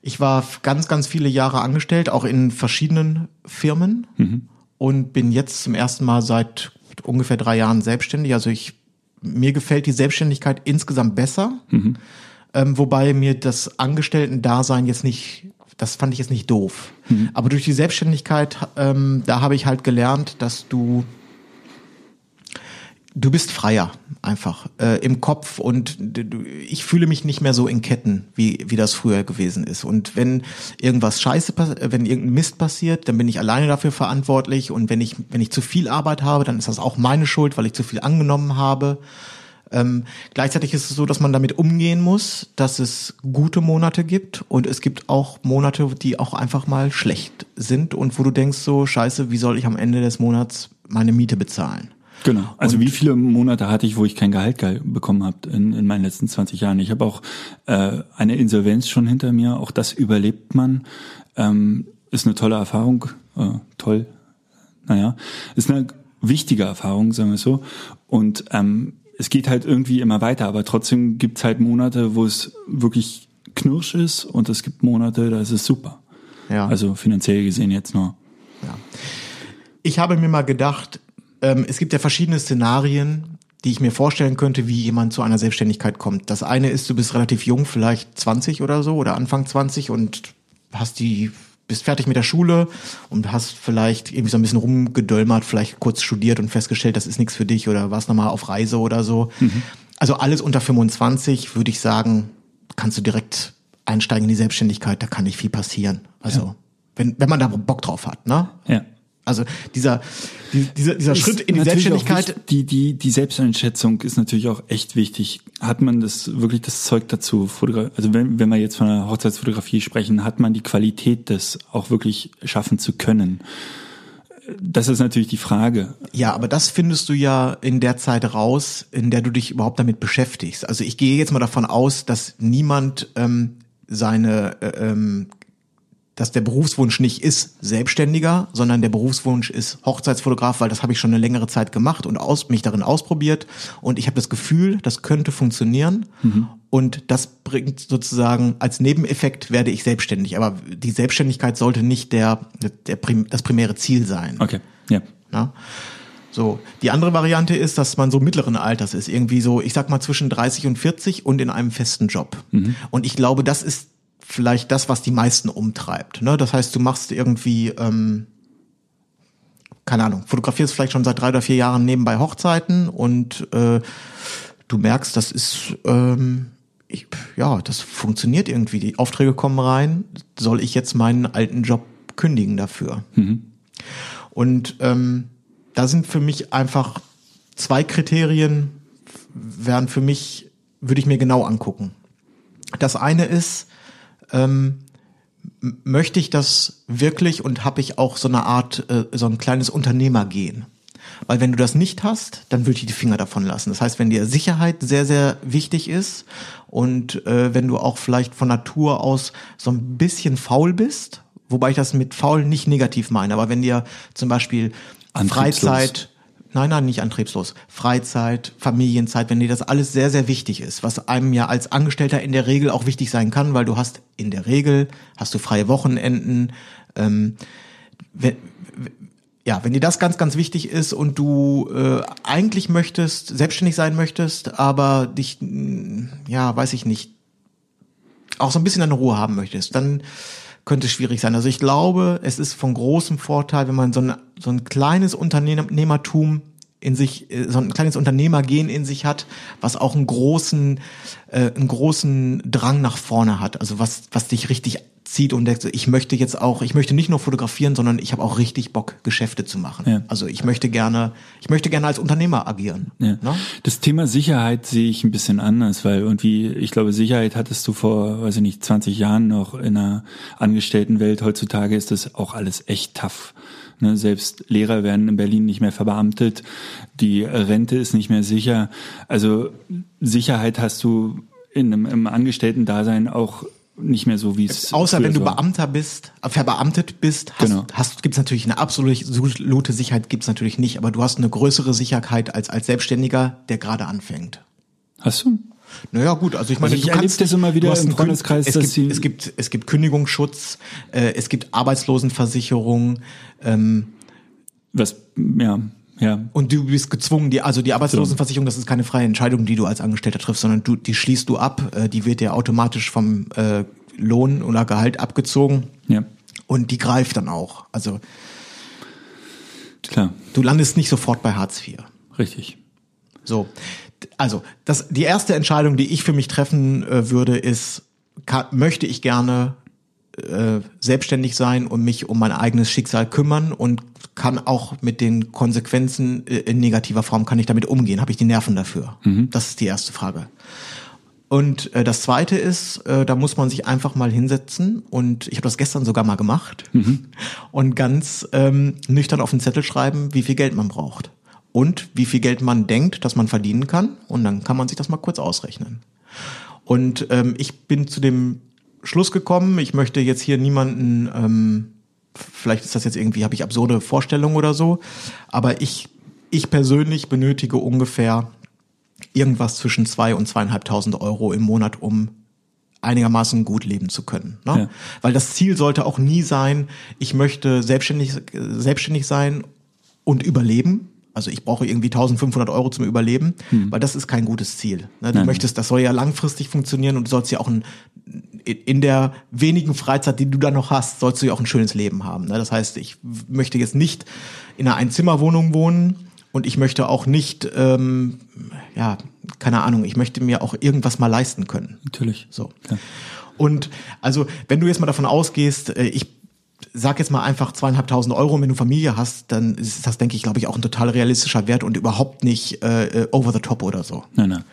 ich war ganz, ganz viele Jahre angestellt, auch in verschiedenen Firmen. Mhm. und bin jetzt zum ersten Mal seit ungefähr drei Jahren selbstständig. Also ich mir gefällt die Selbstständigkeit insgesamt besser, ähm, wobei mir das Angestellten-Dasein jetzt nicht, das fand ich jetzt nicht doof. Aber durch die Selbstständigkeit, ähm, da habe ich halt gelernt, dass du du bist freier einfach äh, im Kopf und ich fühle mich nicht mehr so in Ketten, wie, wie das früher gewesen ist. Und wenn irgendwas Scheiße, äh, wenn irgendein Mist passiert, dann bin ich alleine dafür verantwortlich. Und wenn ich, wenn ich zu viel Arbeit habe, dann ist das auch meine Schuld, weil ich zu viel angenommen habe. Ähm, gleichzeitig ist es so, dass man damit umgehen muss, dass es gute Monate gibt und es gibt auch Monate, die auch einfach mal schlecht sind und wo du denkst so, scheiße, wie soll ich am Ende des Monats meine Miete bezahlen? Genau. Also wie viele Monate hatte ich, wo ich kein Gehalt ge- bekommen habe in, in meinen letzten 20 Jahren? Ich habe auch äh, eine Insolvenz schon hinter mir. Auch das überlebt man. Ähm, ist eine tolle Erfahrung. Äh, toll. Naja, ist eine wichtige Erfahrung, sagen wir es so. Und ähm, es geht halt irgendwie immer weiter, aber trotzdem gibt's halt Monate, wo es wirklich knirsch ist und es gibt Monate, da ist es super. Ja. Also finanziell gesehen jetzt nur. Ich habe mir mal gedacht, ähm, es gibt ja verschiedene Szenarien, die ich mir vorstellen könnte, wie jemand zu einer Selbstständigkeit kommt. Das eine ist, du bist relativ jung, vielleicht 20 oder so oder Anfang 20 und hast die bist fertig mit der Schule und hast vielleicht irgendwie so ein bisschen rumgedölmert, vielleicht kurz studiert und festgestellt, das ist nichts für dich oder warst nochmal auf Reise oder so. Also alles unter 25 würde ich sagen, kannst du direkt einsteigen in die Selbstständigkeit, da kann nicht viel passieren. Also wenn, wenn man da Bock drauf hat, ne? Ja. Also dieser, die, dieser, dieser Ist Schritt in die Selbstständigkeit, wichtig, die, die, die Selbsteinschätzung ist natürlich auch echt wichtig. Hat man das wirklich das Zeug dazu? Also wenn, wenn wir jetzt von der Hochzeitsfotografie sprechen, hat man die Qualität, das auch wirklich schaffen zu können? Das ist natürlich die Frage. ja, aber das findest du ja in der Zeit raus, in der du dich überhaupt damit beschäftigst. Also ich gehe jetzt mal davon aus, dass niemand ähm, seine, äh, ähm, dass der Berufswunsch nicht ist Selbstständiger, sondern der Berufswunsch ist Hochzeitsfotograf, weil das habe ich schon eine längere Zeit gemacht und aus, mich darin ausprobiert und ich habe das Gefühl, das könnte funktionieren und das bringt sozusagen als Nebeneffekt werde ich selbstständig. Aber die Selbstständigkeit sollte nicht der, der prim, das primäre Ziel sein. Okay, ja. Ja? So, die andere Variante ist, dass man so mittleren Alters ist, irgendwie so, ich sag mal zwischen 30 und 40 und in einem festen Job. Und ich glaube, das ist vielleicht das, was die meisten umtreibt. Ne? Das heißt, du machst irgendwie, ähm, keine Ahnung, fotografierst vielleicht schon seit drei oder vier Jahren nebenbei Hochzeiten und äh, du merkst, das ist ähm, ich, ja, das funktioniert irgendwie. Die Aufträge kommen rein. Soll ich jetzt meinen alten Job kündigen dafür? Und ähm, da sind für mich einfach zwei Kriterien, wären für mich, würde ich mir genau angucken. Das eine ist, ähm, möchte ich das wirklich und habe ich auch so eine Art, äh, so ein kleines Unternehmergehen. Weil wenn du das nicht hast, dann würde ich die Finger davon lassen. Das heißt, wenn dir Sicherheit sehr, sehr wichtig ist und äh, wenn du auch vielleicht von Natur aus so ein bisschen faul bist, wobei ich das mit faul nicht negativ meine, aber wenn dir zum Beispiel. Freizeit, Nein, nein, nicht antriebslos. Freizeit, Familienzeit, wenn dir das alles sehr, sehr wichtig ist, was einem ja als Angestellter in der Regel auch wichtig sein kann, weil du hast in der Regel, hast du freie Wochenenden, ähm, wenn, ja, wenn dir das ganz, ganz wichtig ist und du äh, eigentlich möchtest, selbstständig sein möchtest, aber dich, mh, ja, weiß ich nicht, auch so ein bisschen deine Ruhe haben möchtest, dann könnte schwierig sein. Also ich glaube, es ist von großem Vorteil, wenn man so ein, so ein kleines Unternehmertum in sich, äh, so ein kleines Unternehmergehen in sich hat, was auch einen großen, äh, einen großen Drang nach vorne hat. Also was, was dich richtig zieht und denkt, ich möchte jetzt auch, ich möchte nicht nur fotografieren, sondern ich habe auch richtig Bock, Geschäfte zu machen. Ja. Also ich möchte gerne, ich möchte gerne als Unternehmer agieren. Ja. Ne? Das Thema Sicherheit sehe ich ein bisschen anders, weil irgendwie, ich glaube, Sicherheit hattest du vor, weiß ich nicht, 20 Jahren noch in einer Angestelltenwelt. Heutzutage ist das auch alles echt tough. Ne, selbst Lehrer werden in Berlin nicht mehr verbeamtet, die Rente ist nicht mehr sicher. Also Sicherheit hast du in einem, im Angestellten-Dasein auch nicht mehr so, wie es Außer wenn du war. Beamter bist, äh, verbeamtet bist, hast, Genau. hast, gibt's natürlich eine absolute Sicherheit, gibt's natürlich nicht, aber du hast eine größere Sicherheit als als Selbstständiger, der gerade anfängt. Hast du? Naja, gut, also ich meine, Also ich du kannst das immer wieder im einen Kün- Freundeskreis, es dass gibt, es gibt es gibt Kündigungsschutz, äh, es gibt Arbeitslosenversicherung, ähm, Was, ja, ja. Und du bist gezwungen, die, also die Arbeitslosenversicherung, das ist keine freie Entscheidung, die du als Angestellter triffst, sondern du, die schließt du ab, äh, die wird dir automatisch vom äh, Lohn oder Gehalt abgezogen Ja, und die greift dann auch. Also klar, du landest nicht sofort bei Hartz IV. richtig. So, also das, die erste Entscheidung, die ich für mich treffen äh, würde, ist, kann, möchte ich gerne äh, selbstständig sein und mich um mein eigenes Schicksal kümmern und kann auch mit den Konsequenzen äh, in negativer Form, kann ich damit umgehen? Habe ich die Nerven dafür? Das ist die erste Frage. Und äh, das Zweite ist, äh, da muss man sich einfach mal hinsetzen und ich habe das gestern sogar mal gemacht und ganz ähm, nüchtern auf den Zettel schreiben, wie viel Geld man braucht und wie viel Geld man denkt, dass man verdienen kann und dann kann man sich das mal kurz ausrechnen. Und ähm, ich bin zu dem Schluss gekommen, ich möchte jetzt hier niemanden, ähm, vielleicht ist das jetzt irgendwie, habe ich absurde Vorstellungen oder so, aber ich, ich persönlich benötige ungefähr irgendwas zwischen zwei und zweieinhalbtausend Euro im Monat, um einigermaßen gut leben zu können. Ne? Ja. Weil das Ziel sollte auch nie sein, ich möchte selbstständig, selbstständig sein und überleben. Also ich brauche irgendwie 1500 Euro zum Überleben, weil das ist kein gutes Ziel. Ne? Du Hm. Nein. möchtest, das soll ja langfristig funktionieren und du sollst ja auch ein, in der wenigen Freizeit, die du dann noch hast, sollst du ja auch ein schönes Leben haben. Ne? Das heißt, ich möchte jetzt nicht in einer Einzimmerwohnung wohnen und ich möchte auch nicht, ähm, ja, keine Ahnung, ich möchte mir auch irgendwas mal leisten können. Natürlich. So. Klar. Und also, wenn du jetzt mal davon ausgehst, äh, ich sag jetzt mal einfach zweieinhalbtausend Euro, und wenn du Familie hast, dann ist das, denke ich, glaube ich, auch ein total realistischer Wert und überhaupt nicht äh, äh, over the top oder so. Nein, nein.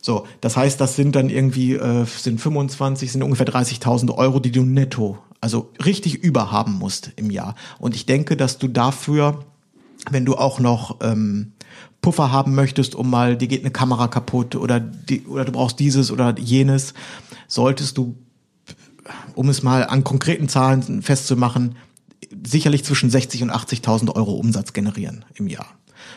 So, das heißt, das sind dann irgendwie, äh, sind 25, sind ungefähr 30.000 Euro, die du netto, also richtig überhaben musst im Jahr. Und ich denke, dass du dafür, wenn du auch noch ähm, Puffer haben möchtest, um mal, dir geht eine Kamera kaputt oder, die, oder du brauchst dieses oder jenes, solltest du, um es mal an konkreten Zahlen festzumachen, sicherlich zwischen 60 und 80.000 Euro Umsatz generieren im Jahr.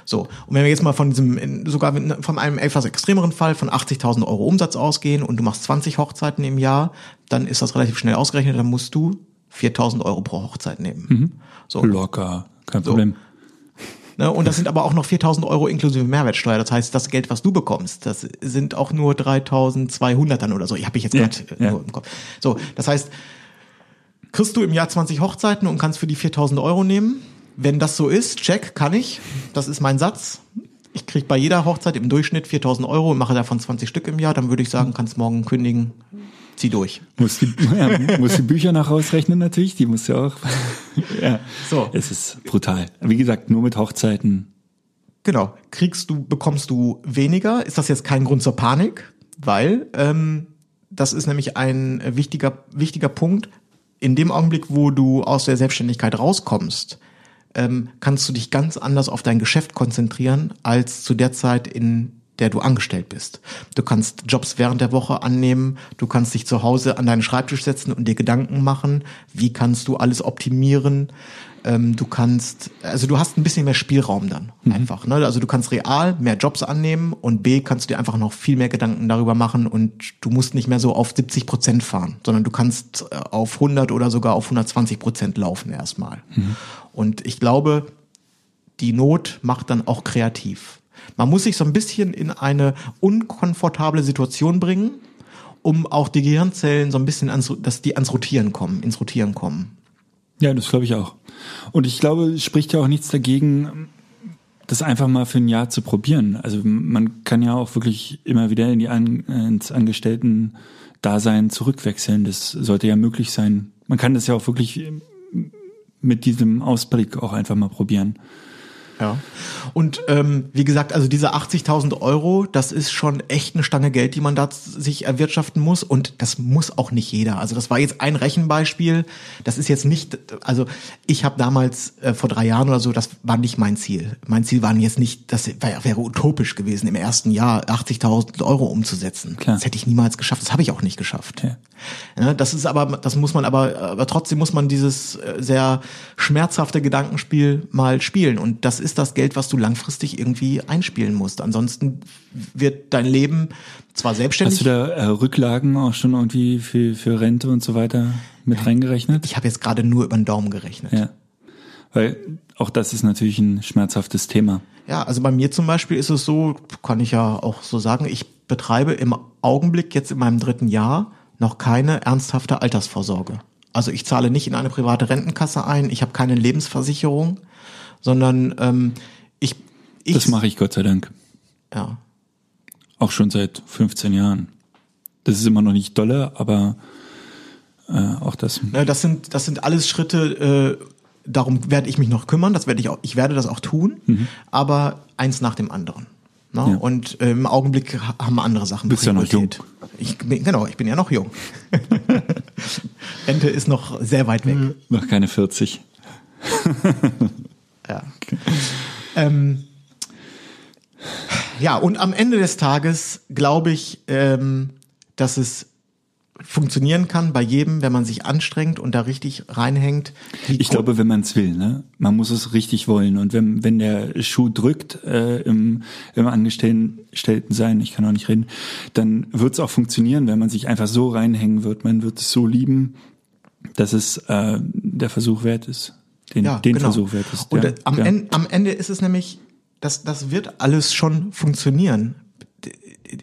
So, und wenn wir jetzt mal von diesem, sogar von einem etwas extremeren Fall von 80.000 Euro Umsatz ausgehen und du machst 20 Hochzeiten im Jahr, dann ist das relativ schnell ausgerechnet, dann musst du 4.000 Euro pro Hochzeit nehmen. So, Locker, kein Problem. Ne, und das sind aber auch noch 4.000 Euro inklusive Mehrwertsteuer. Das heißt, das Geld, was du bekommst, das sind auch nur 3.200 dann oder so. Ich habe ich jetzt Ja, gerade äh, ja. nur im Kopf. So, das heißt, kriegst du im Jahr 20 Hochzeiten und kannst für die 4.000 Euro nehmen. Wenn das so ist, check, kann ich. Das ist mein Satz. Ich krieg bei jeder Hochzeit im Durchschnitt 4.000 Euro und mache davon 20 Stück im Jahr. Dann würde ich sagen, kannst morgen kündigen, zieh durch. Muss die, ja, muss die Bücher nach rausrechnen natürlich, die muss ja auch. ja. So. Es ist brutal. Wie gesagt, nur mit Hochzeiten. Genau. Kriegst du, bekommst du weniger? Ist das jetzt kein Grund zur Panik? Weil ähm, das ist nämlich ein wichtiger, wichtiger Punkt. In dem Augenblick, wo du aus der Selbstständigkeit rauskommst, ähm, kannst du dich ganz anders auf dein Geschäft konzentrieren als zu der Zeit, in der du angestellt bist. Du kannst Jobs während der Woche annehmen, du kannst dich zu Hause an deinen Schreibtisch setzen und dir Gedanken machen, wie kannst du alles optimieren. Ähm, du kannst, also du hast ein bisschen mehr Spielraum dann einfach. Ne? Also du kannst real mehr Jobs annehmen und B kannst du dir einfach noch viel mehr Gedanken darüber machen und du musst nicht mehr so auf 70 Prozent fahren, sondern du kannst äh, auf 100 oder sogar auf 120 Prozent laufen erstmal. Und ich glaube, die Not macht dann auch kreativ. Man muss sich so ein bisschen in eine unkomfortable Situation bringen, um auch die Gehirnzellen so ein bisschen ans, dass die ans Rotieren kommen, ins Rotieren kommen. Ja, das glaube ich auch. Und ich glaube, es spricht ja auch nichts dagegen, das einfach mal für ein Jahr zu probieren. Also man kann ja auch wirklich immer wieder in die An ins Angestellten-Dasein zurückwechseln. Das sollte ja möglich sein. Man kann das ja auch wirklich mit diesem Ausblick auch einfach mal probieren. Ja. Und ähm, wie gesagt, also diese 80.000 Euro, das ist schon echt eine Stange Geld, die man da sich erwirtschaften muss. Und das muss auch nicht jeder. Also das war jetzt ein Rechenbeispiel. Das ist jetzt nicht, also ich habe damals äh, vor drei Jahren oder so, das war nicht mein Ziel. Mein Ziel waren jetzt nicht, das wär, wäre utopisch gewesen, im ersten Jahr 80.000 Euro umzusetzen. Klar. Das hätte ich niemals geschafft. Das habe ich auch nicht geschafft. Ja. Ja, das ist aber, das muss man aber, aber trotzdem muss man dieses äh, sehr schmerzhafte Gedankenspiel mal spielen. Und das ist das Geld, was du langfristig irgendwie einspielen musst. Ansonsten wird dein Leben zwar selbstständig. Hast du da äh, Rücklagen auch schon irgendwie für, für Rente und so weiter mit reingerechnet? ich habe jetzt gerade nur über den Daumen gerechnet. Ja. Weil auch das ist natürlich ein schmerzhaftes Thema. Ja, also bei mir zum Beispiel ist es so, kann ich ja auch so sagen, ich betreibe im Augenblick jetzt in meinem dritten Jahr noch keine ernsthafte Altersvorsorge. Also ich zahle nicht in eine private Rentenkasse ein, ich habe keine Lebensversicherung, sondern ähm, ich, ich Das mache ich Gott sei Dank. ja. Auch schon seit 15 Jahren. Das ist immer noch nicht dolle, aber äh, auch das. Ne, das sind das sind alles Schritte. Äh, darum werde ich mich noch kümmern. Das werde ich auch. Ich werde das auch tun. Aber eins nach dem anderen. Ne? Mhm. Ja. Und äh, im Augenblick ha- haben andere Sachen Bist ja noch Priorität. Ich bin, genau, ich bin ja noch jung. Rente ist noch sehr weit weg. Noch keine 40. Ja. Ähm, ja, und am Ende des Tages glaube ich, ähm, dass es funktionieren kann bei jedem, wenn man sich anstrengt und da richtig reinhängt. Ich glaube, wenn man es will, ne? Man muss es richtig wollen. Und wenn, wenn der Schuh drückt äh, im, im Angestellten-Sein, ich kann auch nicht reden, dann wird es auch funktionieren, wenn man sich einfach so reinhängen wird. Man wird es so lieben, dass es äh, der Versuch wert ist. Den, ja, den genau. Versuch wert ist. Und ja, am, ja. Ende, am Ende ist es nämlich, das, das wird alles schon funktionieren.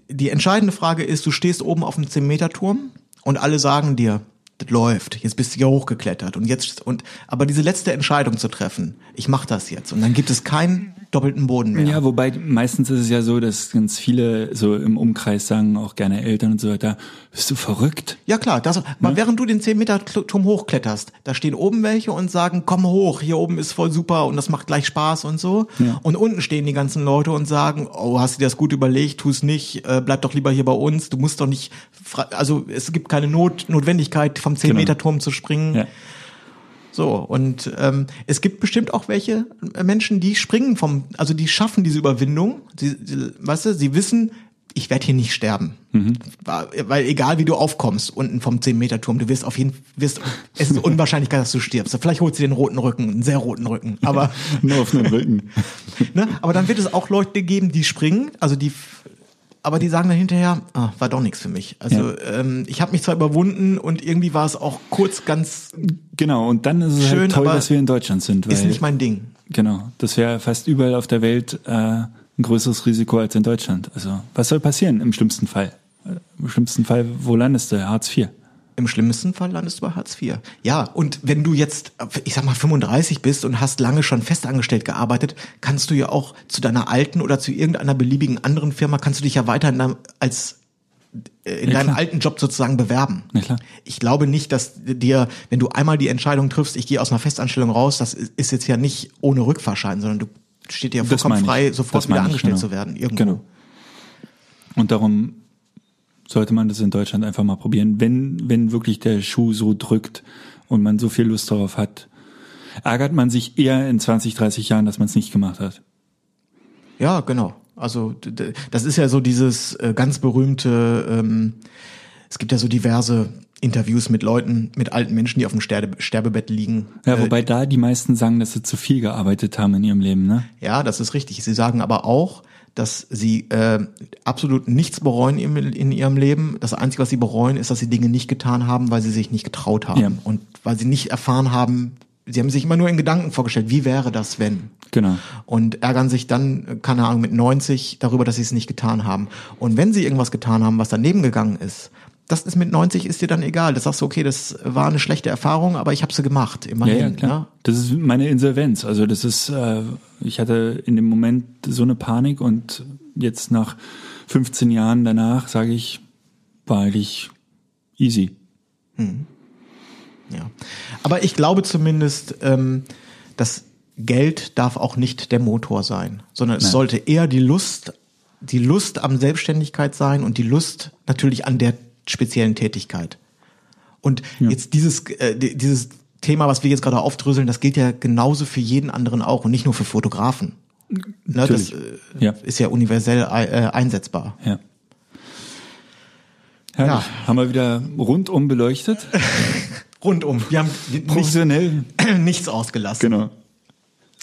Die, entscheidende Frage ist, du stehst oben auf einem 10-Meter-Turm und alle sagen dir, das läuft, jetzt bist du hier hochgeklettert und jetzt und aber diese letzte Entscheidung zu treffen, ich mache das jetzt und dann gibt es keinen doppelten Boden mehr. Ja, wobei meistens ist es ja so, dass ganz viele so im Umkreis sagen, auch gerne Eltern und so weiter, bist du verrückt? Ja klar, das, Ne? mal während du den 10 Meter Turm hochkletterst, da stehen oben welche und sagen, komm hoch, hier oben ist voll super und das macht gleich Spaß und so. Ja. Und unten stehen die ganzen Leute und sagen, oh, hast du dir das gut überlegt, tu es nicht, äh, bleib doch lieber hier bei uns, du musst doch nicht, also es gibt keine Not, Notwendigkeit vom 10 Genau. Meter Turm zu springen. Ja. So, und ähm, es gibt bestimmt auch welche äh, Menschen, die springen vom, also die schaffen diese Überwindung. Sie, sie, weißt du, sie wissen, ich werde hier nicht sterben. Weil, weil egal wie du aufkommst, unten vom 10-Meter-Turm, du wirst auf jeden wirst, es ist Unwahrscheinlichkeit, dass du stirbst. Vielleicht holst du den roten Rücken, einen sehr roten Rücken. Aber, Nur auf den Rücken. ne, aber dann wird es auch Leute geben, die springen, also die aber die sagen dann hinterher, ah, war doch nichts für mich. Also ähm, ich habe mich zwar überwunden und irgendwie war es auch kurz ganz, Genau, und dann ist es Schön, halt toll, dass wir in Deutschland sind. Weil, ist nicht mein Ding. Genau, das wäre fast überall auf der Welt äh, ein größeres Risiko als in Deutschland. Also was soll passieren im schlimmsten Fall? Äh, Im schlimmsten Fall, wo landest du? Hartz IV. Im schlimmsten Fall landest du bei Hartz IV. Ja, und wenn du jetzt, ich sag mal, 35 bist und hast lange schon festangestellt gearbeitet, kannst du ja auch zu deiner alten oder zu irgendeiner beliebigen anderen Firma, kannst du dich ja weiter in deinem, als äh, in Ja, deinem klar. alten Job sozusagen bewerben. Na klar. Ich glaube nicht, dass dir, wenn du einmal die Entscheidung triffst, ich gehe aus einer Festanstellung raus, das ist jetzt ja nicht ohne Rückfahrschein, sondern du steht dir vollkommen frei, sofort wieder angestellt genau. zu werden. Irgendwo. Genau. Und darum sollte man das in Deutschland einfach mal probieren, wenn, wenn wirklich der Schuh so drückt und man so viel Lust darauf hat. Ärgert man sich eher in 20, 30 Jahren, dass man es nicht gemacht hat. Ja, genau. Also das ist ja so dieses äh, ganz berühmte, ähm, es gibt ja so diverse Interviews mit Leuten, mit alten Menschen, die auf dem Sterbe Sterbebett liegen. Ja, Äh, wobei da die meisten sagen, dass sie zu viel gearbeitet haben in ihrem Leben, ne? ja, das ist richtig. Sie sagen aber auch, dass sie äh, absolut nichts bereuen in, in ihrem Leben. Das Einzige, was sie bereuen, ist, dass sie Dinge nicht getan haben, weil sie sich nicht getraut haben. Ja. Und weil sie nicht erfahren haben, sie haben sich immer nur in Gedanken vorgestellt, wie wäre das, wenn? Genau. und ärgern sich dann, keine Ahnung, mit 90 darüber, dass sie es nicht getan haben. Und wenn sie irgendwas getan haben, was daneben gegangen ist, das ist mit 90 ist dir dann egal. Das sagst du, okay, das war eine schlechte Erfahrung, aber ich habe sie gemacht, Ja, immerhin. ja, klar. Ne? Das ist meine Insolvenz. Also das ist, äh, ich hatte in dem Moment so eine Panik und jetzt nach 15 Jahren danach sage ich, war eigentlich easy. Ja. Aber ich glaube zumindest, ähm, das Geld darf auch nicht der Motor sein, sondern es Nein. sollte eher die Lust, die Lust am Selbstständigkeit sein und die Lust natürlich an der speziellen Tätigkeit. Und jetzt dieses, äh, di- dieses Thema, was wir jetzt gerade aufdröseln, das gilt ja genauso für jeden anderen auch und nicht nur für Fotografen. Ne, das äh, Ja. ist ja universell äh, einsetzbar. Ja. Herrlich. Haben wir wieder rundum beleuchtet? Rundum. Wir haben nicht, Professionell. nichts ausgelassen. Genau.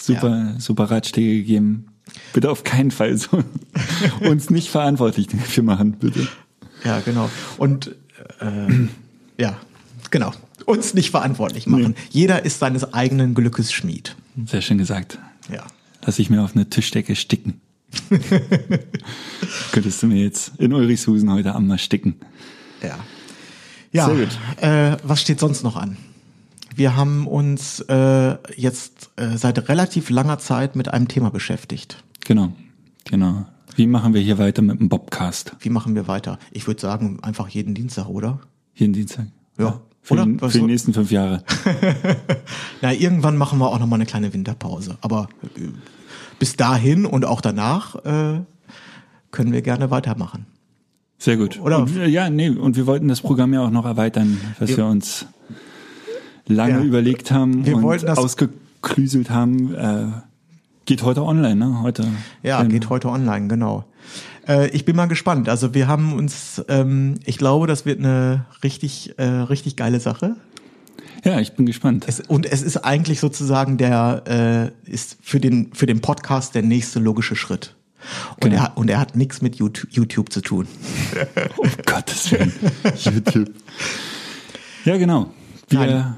Super, super Ratschläge gegeben. Bitte auf keinen Fall so uns nicht verantwortlich dafür machen, bitte. Ja, genau. Und äh, ja, genau. uns nicht verantwortlich machen. Jeder ist seines eigenen Glückes Schmied. Sehr schön gesagt. Ja. Lass ich mir auf eine Tischdecke sticken. Könntest du mir jetzt in Ulrichshusen heute Abend mal sticken. Ja. Ja, Sehr gut. Äh, was steht sonst noch an? Wir haben uns äh, jetzt äh, seit relativ langer Zeit mit einem Thema beschäftigt. Genau, genau. Wie machen wir hier weiter mit dem Bobcast? Wie machen wir weiter? Ich würde sagen, einfach jeden Dienstag, oder? Jeden Dienstag? Ja. Für, Oder? den, für die nächsten fünf Jahre. Na, irgendwann machen wir auch noch mal eine kleine Winterpause. Aber äh, bis dahin und auch danach äh, können wir gerne weitermachen. Sehr gut. Oder- Und, wir- ja, nee, und wir wollten das Programm ja auch noch erweitern, was Wir- wir uns lange Ja. überlegt haben und ausgeklüselt haben. Äh, geht heute online, ne? Heute. Ja, Ähm, geht heute online, genau. Äh, ich bin mal gespannt. Also wir haben uns, ähm, ich glaube, das wird eine richtig, äh, richtig geile Sache. Ja, ich bin gespannt. Es, und es ist eigentlich sozusagen der, äh, ist für den, für den Podcast der nächste logische Schritt. Und, Genau. er, hat- und er hat nichts mit YouTube, YouTube zu tun. Um Gottes Willen. YouTube. Ja, genau. Wir Nein.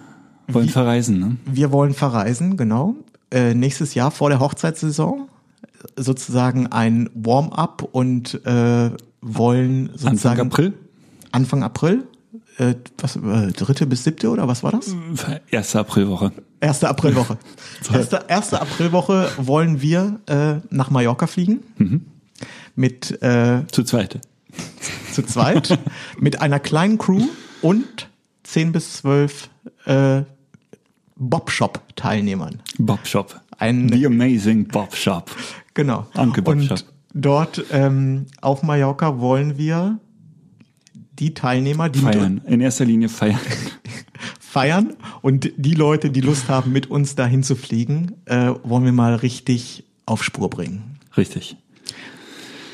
wollen verreisen, ne? Wir wollen verreisen, genau. Äh, nächstes Jahr vor der Hochzeitssaison sozusagen ein Warm-up und äh, wollen sozusagen Anfang April? Anfang April, äh, was, äh, dritte bis siebte oder was war das? Erste Aprilwoche. Erste Aprilwoche. erste, erste Aprilwoche wollen wir äh, nach Mallorca fliegen. Mit äh, Zu zweit. zu zweit, mit einer kleinen Crew und zehn bis zwölf äh, Bobshop-Teilnehmern. Bob Shop. Ein- The Amazing Bob Shop. Genau. Anke und Bobshop. dort ähm, auf Mallorca wollen wir die Teilnehmer, die Feiern. In erster Linie feiern. feiern und die Leute, die Lust haben, mit uns dahin zu fliegen, äh, wollen wir mal richtig auf Spur bringen. Richtig.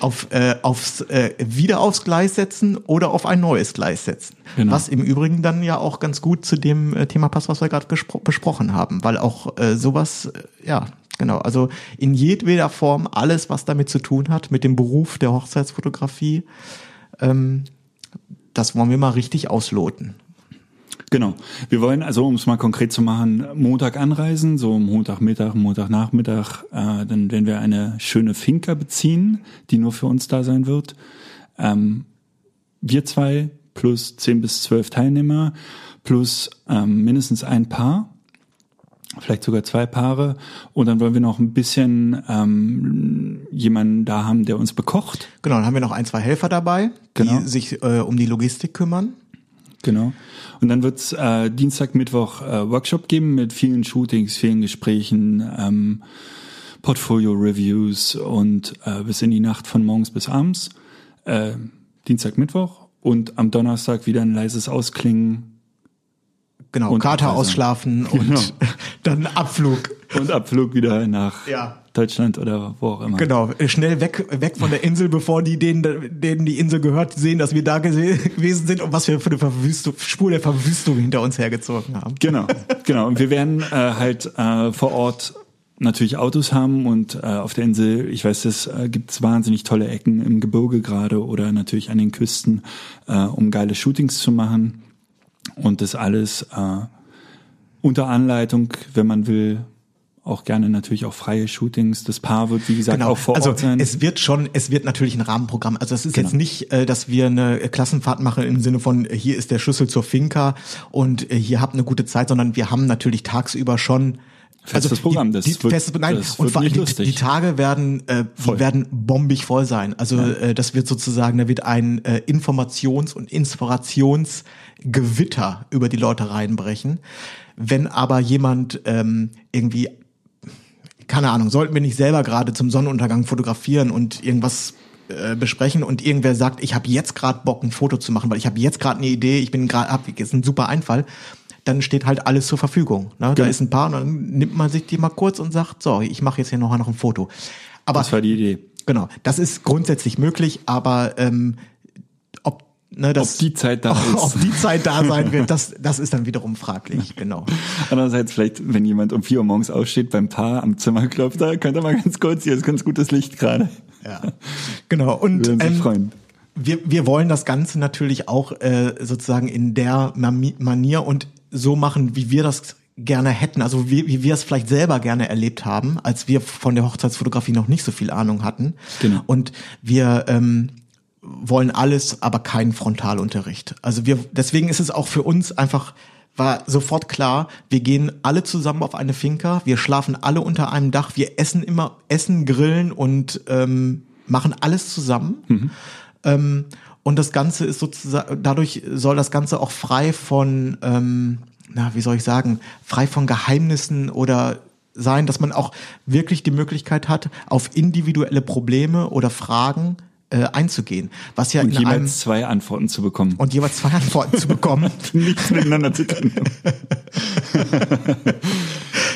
Auf, äh, aufs, äh, wieder aufs Gleis setzen oder auf ein neues Gleis setzen. Genau. Was im Übrigen dann ja auch ganz gut zu dem äh, Thema passt, was wir gerade besprochen haben, weil auch äh, sowas, äh, ja, genau, also in jedweder Form alles, was damit zu tun hat, mit dem Beruf der Hochzeitsfotografie, ähm, das wollen wir mal richtig ausloten. Genau. Wir wollen, also um es mal konkret zu machen, Montag anreisen, so Montagmittag, Montagnachmittag, äh, dann werden wir eine schöne Finca beziehen, die nur für uns da sein wird. Ähm, wir zwei plus zehn bis zwölf Teilnehmer plus ähm, mindestens ein Paar, vielleicht sogar zwei Paare. Und dann wollen wir noch ein bisschen ähm, jemanden da haben, der uns bekocht. Genau, dann haben wir noch ein, zwei Helfer dabei, Genau. die sich äh, um die Logistik kümmern. Genau. Und dann wird's äh, Dienstag, Mittwoch äh, Workshop geben mit vielen Shootings, vielen Gesprächen, ähm, Portfolio-Reviews und äh, bis in die Nacht von morgens bis abends. Äh, Dienstag, Mittwoch und am Donnerstag wieder ein leises Ausklingen Genau, Und Kater ausschlafen Genau. und dann Abflug. Und Abflug wieder nach Ja. Deutschland oder wo auch immer. Genau, äh, schnell weg, weg von der Insel, bevor die denen, denen die Insel gehört, sehen, dass wir da gewesen sind und was wir für eine Verwüstung, Spur der Verwüstung hinter uns hergezogen haben. Genau, genau. Und wir werden äh, halt äh, vor Ort natürlich Autos haben und äh, auf der Insel, ich weiß, es äh, gibt wahnsinnig tolle Ecken im Gebirge gerade oder natürlich an den Küsten, äh, um geile Shootings zu machen. Und das alles äh, unter Anleitung, wenn man will, auch gerne natürlich auch freie Shootings. Das Paar wird, wie gesagt, auch vor also Ort sein. es wird schon, es wird natürlich ein Rahmenprogramm. Also es ist Genau. jetzt nicht, äh, dass wir eine Klassenfahrt machen im Sinne von äh, hier ist der Schlüssel zur Finca und äh, hier habt eine gute Zeit, sondern wir haben natürlich tagsüber schon Festes also Programm, Die, das die, wird- festes, nein, das und vor allem die, die Tage werden, äh, die Voll. werden bombig voll sein. Also äh, das wird sozusagen, da wird ein äh, Informations- und Inspirationsgewitter über die Leute reinbrechen. Wenn aber jemand ähm, irgendwie keine Ahnung, sollten wir nicht selber gerade zum Sonnenuntergang fotografieren und irgendwas äh, besprechen und irgendwer sagt, ich habe jetzt gerade Bock, ein Foto zu machen, weil ich habe jetzt gerade eine Idee, ich bin gerade, jetzt ein super Einfall, dann steht halt alles zur Verfügung. Ne? Da Genau. ist ein Paar und dann nimmt man sich die mal kurz und sagt, so, ich mache jetzt hier noch, noch ein Foto. Aber das war die Idee. genau, das ist grundsätzlich möglich, aber ähm, ne, das, Ob die Zeit da ist. ob die Zeit da sein wird, das, das ist dann wiederum fraglich, genau. Andererseits vielleicht, wenn jemand um vier Uhr morgens aufsteht beim Paar am Zimmer klopft, da könnte man ganz kurz, hier ist ganz gutes Licht gerade. Ja, genau. Und Würden sich ähm, freuen. wir, wir wollen das Ganze natürlich auch äh, sozusagen in der Manier und so machen, wie wir das gerne hätten, also wie, wie wir es vielleicht selber gerne erlebt haben, als wir von der Hochzeitsfotografie noch nicht so viel Ahnung hatten. Genau. Und wir ähm, wollen alles, aber keinen Frontalunterricht. Also wir, deswegen ist es auch für uns einfach war sofort klar, wir gehen alle zusammen auf eine Finca, wir schlafen alle unter einem Dach, wir essen immer, essen, grillen und ähm, machen alles zusammen. Ähm, und das Ganze ist sozusagen, dadurch soll das Ganze auch frei von, ähm, na, wie soll ich sagen, frei von Geheimnissen oder sein, dass man auch wirklich die Möglichkeit hat, auf individuelle Probleme oder Fragen äh, einzugehen. Was ja Und in einem jeweils zwei Antworten zu bekommen. und jeweils zwei Antworten zu bekommen. nichts miteinander zu tun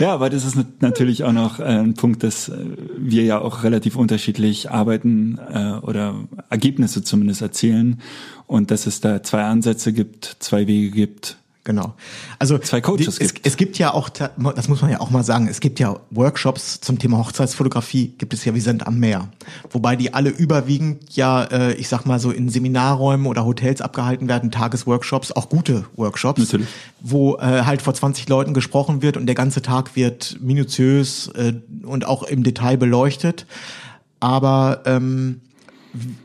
ja, aber das ist nat- natürlich auch noch äh, ein Punkt, dass äh, wir ja auch relativ unterschiedlich arbeiten äh, oder Ergebnisse zumindest erzielen und dass es da zwei Ansätze gibt, zwei Wege gibt. Genau. Also Zwei Coaches die, es, gibt. es gibt ja auch, das muss man ja auch mal sagen, es gibt ja Workshops zum Thema Hochzeitsfotografie, gibt es ja wie Sand am Meer. Wobei die alle überwiegend ja, äh, ich sag mal so in Seminarräumen oder Hotels abgehalten werden, Tagesworkshops, auch gute Workshops, Natürlich. wo äh, halt vor 20 Leuten gesprochen wird und der ganze Tag wird minutiös äh, und auch im Detail beleuchtet. Aber ähm,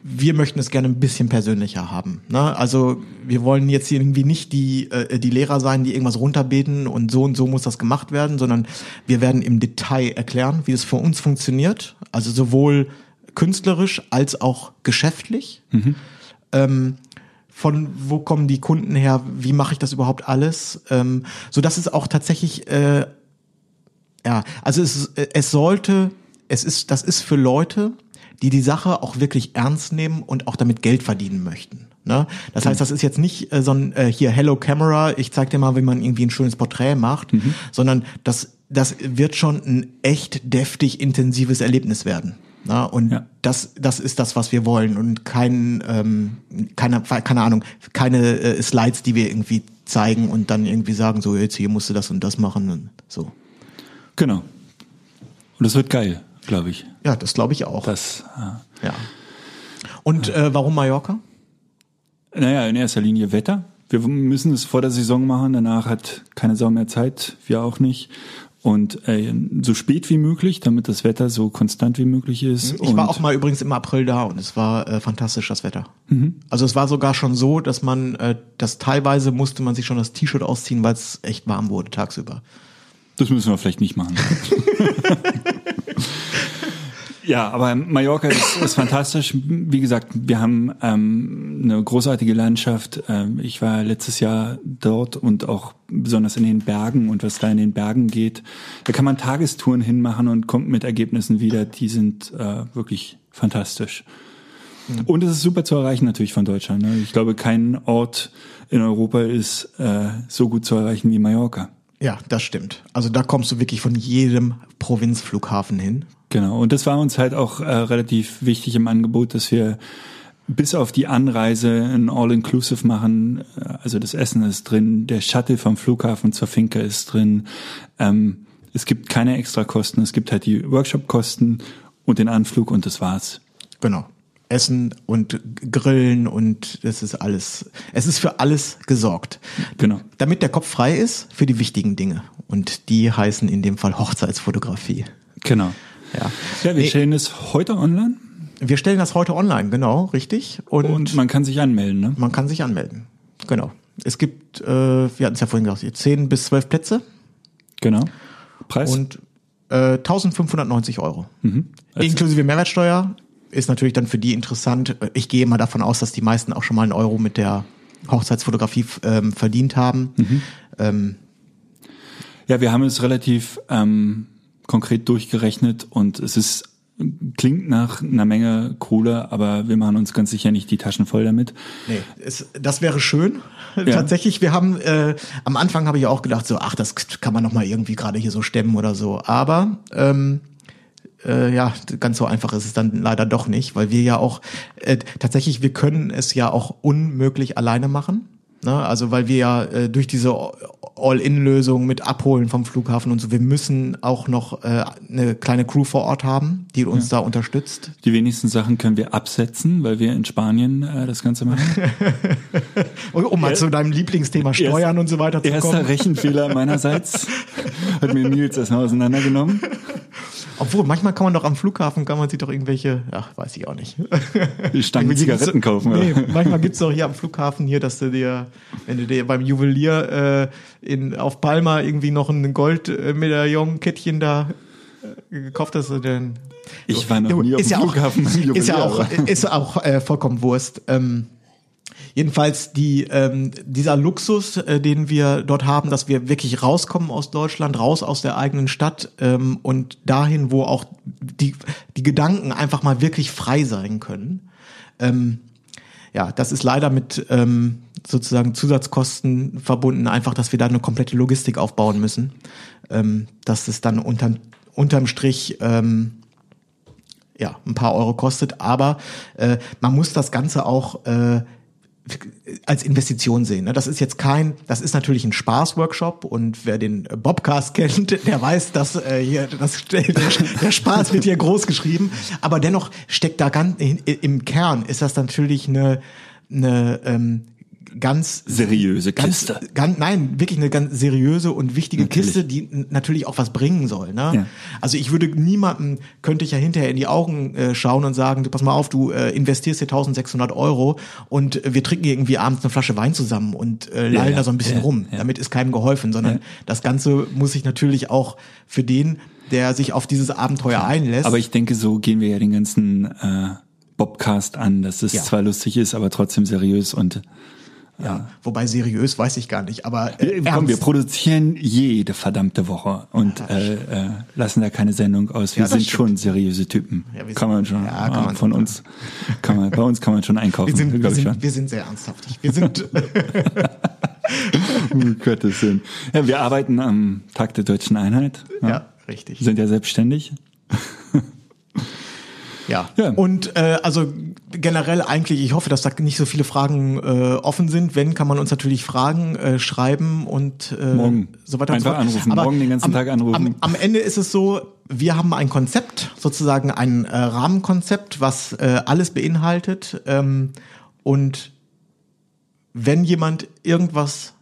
wir möchten es gerne ein bisschen persönlicher haben. Ne? Also wir wollen jetzt hier irgendwie nicht die, äh, die Lehrer sein, die irgendwas runterbeten und so und so muss das gemacht werden, sondern wir werden im Detail erklären, wie es für uns funktioniert. Also sowohl künstlerisch als auch geschäftlich. Ähm, von wo kommen die Kunden her, wie mache ich das überhaupt alles, ähm, so dass es auch tatsächlich äh, ja, also es, es sollte, es ist, das ist für Leute, die die Sache auch wirklich ernst nehmen und auch damit Geld verdienen möchten. Ne? Das heißt, das ist jetzt nicht äh, so ein äh, hier Hello Camera, ich zeig dir mal, wie man irgendwie ein schönes Porträt macht, sondern das, das wird schon ein echt deftig intensives Erlebnis werden. Ne? Und Ja. das, das ist das, was wir wollen und kein, ähm, keine, keine Ahnung, keine äh, Slides, die wir irgendwie zeigen und dann irgendwie sagen, so jetzt hier musst du das und das machen und so. Genau. Und das wird geil, glaube ich. Ja, das glaube ich auch. Das, ja. Und äh, warum Mallorca? naja, in erster Linie Wetter. Wir müssen es vor der Saison machen, danach hat keine Sau mehr Zeit, wir auch nicht. Und äh, so spät wie möglich, damit das Wetter so konstant wie möglich ist. Ich war und auch mal übrigens im April da und es war äh, fantastisch das Wetter. Also es war sogar schon so, dass man, äh, dass teilweise musste man sich schon das T-Shirt ausziehen, weil es echt warm wurde tagsüber. Das müssen wir vielleicht nicht machen. ja, aber Mallorca ist, ist fantastisch. Wie gesagt, wir haben ähm, eine großartige Landschaft. Ähm, ich war letztes Jahr dort und auch besonders in den Bergen und was da in den Bergen geht. Da kann man Tagestouren hinmachen und kommt mit Ergebnissen wieder, die sind äh, wirklich fantastisch. Und es ist super zu erreichen natürlich von Deutschland. Ne? Ich glaube, kein Ort in Europa ist äh, so gut zu erreichen wie Mallorca. Ja, das stimmt. Also da kommst du wirklich von jedem Provinzflughafen hin. Genau, und das war uns halt auch äh, relativ wichtig im Angebot, dass wir bis auf die Anreise ein All-Inclusive machen. Äh, Also das Essen ist drin, der Shuttle vom Flughafen zur Finca ist drin. Ähm, es gibt keine Extrakosten, es gibt halt die Workshop-Kosten und den Anflug und das war's. Genau. Essen und Grillen und das ist alles. Es ist für alles gesorgt. Genau. Damit der Kopf frei ist für die wichtigen Dinge. Und die heißen in dem Fall Hochzeitsfotografie. Genau. Ja. Ja, wir Nee, stellen es heute online wir stellen das heute online, genau, richtig. Und, und man kann sich anmelden. Ne? man kann sich anmelden. Genau. Es gibt, äh, wir hatten es ja vorhin gesagt, 10 bis 12 Plätze Genau. Preis? und äh, 1590 Euro. Also- Inklusive Mehrwertsteuer ist natürlich dann für die interessant. Ich gehe mal davon aus, dass die meisten auch schon mal einen Euro mit der Hochzeitsfotografie ähm, verdient haben. Ähm, Ja, wir haben es relativ ähm, konkret durchgerechnet und es ist klingt nach einer Menge Kohle, aber wir machen uns ganz sicher nicht die Taschen voll damit. nee, es, das wäre schön. Tatsächlich, wir haben äh, am Anfang habe ich auch gedacht, so, ach, das kann man noch mal irgendwie gerade hier so stemmen oder so. Aber ähm, äh, ja, ganz so einfach ist es dann leider doch nicht, weil wir ja auch äh, tatsächlich, wir können es ja auch unmöglich alleine machen. Ne? Also weil wir ja äh, durch diese All-In-Lösung mit Abholen vom Flughafen und so. Wir müssen auch noch äh, eine kleine Crew vor Ort haben, die uns da unterstützt. Die wenigsten Sachen können wir absetzen, weil wir in Spanien äh, das Ganze machen. Um, mal zu deinem Lieblingsthema Steuern und so weiter zu Erster kommen. Rechenfehler meinerseits hat mir Nils erstmal auseinandergenommen. Obwohl, manchmal kann man doch am Flughafen, kann man sich doch irgendwelche, ja, weiß ich auch nicht. Die Stangen Zigaretten kaufen. Nee, oder? manchmal gibt's doch hier am Flughafen hier, dass du dir, wenn du dir beim Juwelier äh, in, auf Palma irgendwie noch ein Goldmedaillon-Kettchen da äh, gekauft hast, du denn Ich war noch nie auf ist dem ja auch, Flughafen. Juwelier, ist ja auch, ist auch äh, vollkommen Wurst. Ähm, jedenfalls die, ähm, dieser Luxus, äh, den wir dort haben, dass wir wirklich rauskommen aus Deutschland, raus aus der eigenen Stadt ähm, und dahin, wo auch die, die Gedanken einfach mal wirklich frei sein können. Ähm, ja, das ist leider mit ähm, sozusagen Zusatzkosten verbunden, einfach, dass wir da eine komplette Logistik aufbauen müssen. Ähm, dass es dann unterm, unterm Strich ähm, ja, ein paar Euro kostet, aber äh, man muss das Ganze auch äh, als Investition sehen. Ne? Das ist jetzt kein, das ist natürlich ein Spaß-Workshop und wer den äh, Bobcast kennt, der weiß, dass äh, hier das, der, Spaß wird hier groß geschrieben, aber dennoch steckt da ganz im Kern ist das natürlich eine eine ähm, ganz Seriöse ganz, Kiste. Ganz, nein, wirklich eine ganz seriöse und wichtige Natürlich. Kiste, die natürlich auch was bringen soll. Ne? Ja. Also ich würde niemandem, könnte ich ja hinterher in die Augen äh, schauen und sagen, du pass mal auf, du äh, investierst hier 1600 Euro und äh, wir trinken irgendwie abends eine Flasche Wein zusammen und äh, lallen ja, da so ein bisschen ja, rum. Damit ist keinem geholfen, sondern das Ganze muss sich natürlich auch für den, der sich auf dieses Abenteuer einlässt. Aber ich denke, so gehen wir ja den ganzen äh, Bobcast an, dass es zwar lustig ist, aber trotzdem seriös und ja, wobei seriös weiß ich gar nicht, aber äh, Komm, wir produzieren jede verdammte Woche und äh, äh, lassen da keine Sendung aus. Wir Ja, sind stimmt. schon seriöse Typen. Ja, wir kann man schon. ja, kann ah, man von uns kann man bei uns kann man schon einkaufen. wir sind, wir, sind, wir sind sehr ernsthaft. Wir sind. Um Gottes Willen. Ja, wir arbeiten am Tag der deutschen Einheit. ja richtig. Wir sind ja selbstständig. Ja. Ja. Und äh, also generell eigentlich, ich hoffe, dass da nicht so viele Fragen äh, offen sind. Wenn, kann man uns natürlich Fragen äh, schreiben und äh, Morgen. so weiter und so Einfach fort. anrufen. Aber Morgen den ganzen am, Tag anrufen. Am, am Ende ist es so, wir haben ein Konzept, sozusagen ein äh, Rahmenkonzept, was äh, alles beinhaltet. Ähm, und wenn jemand irgendwas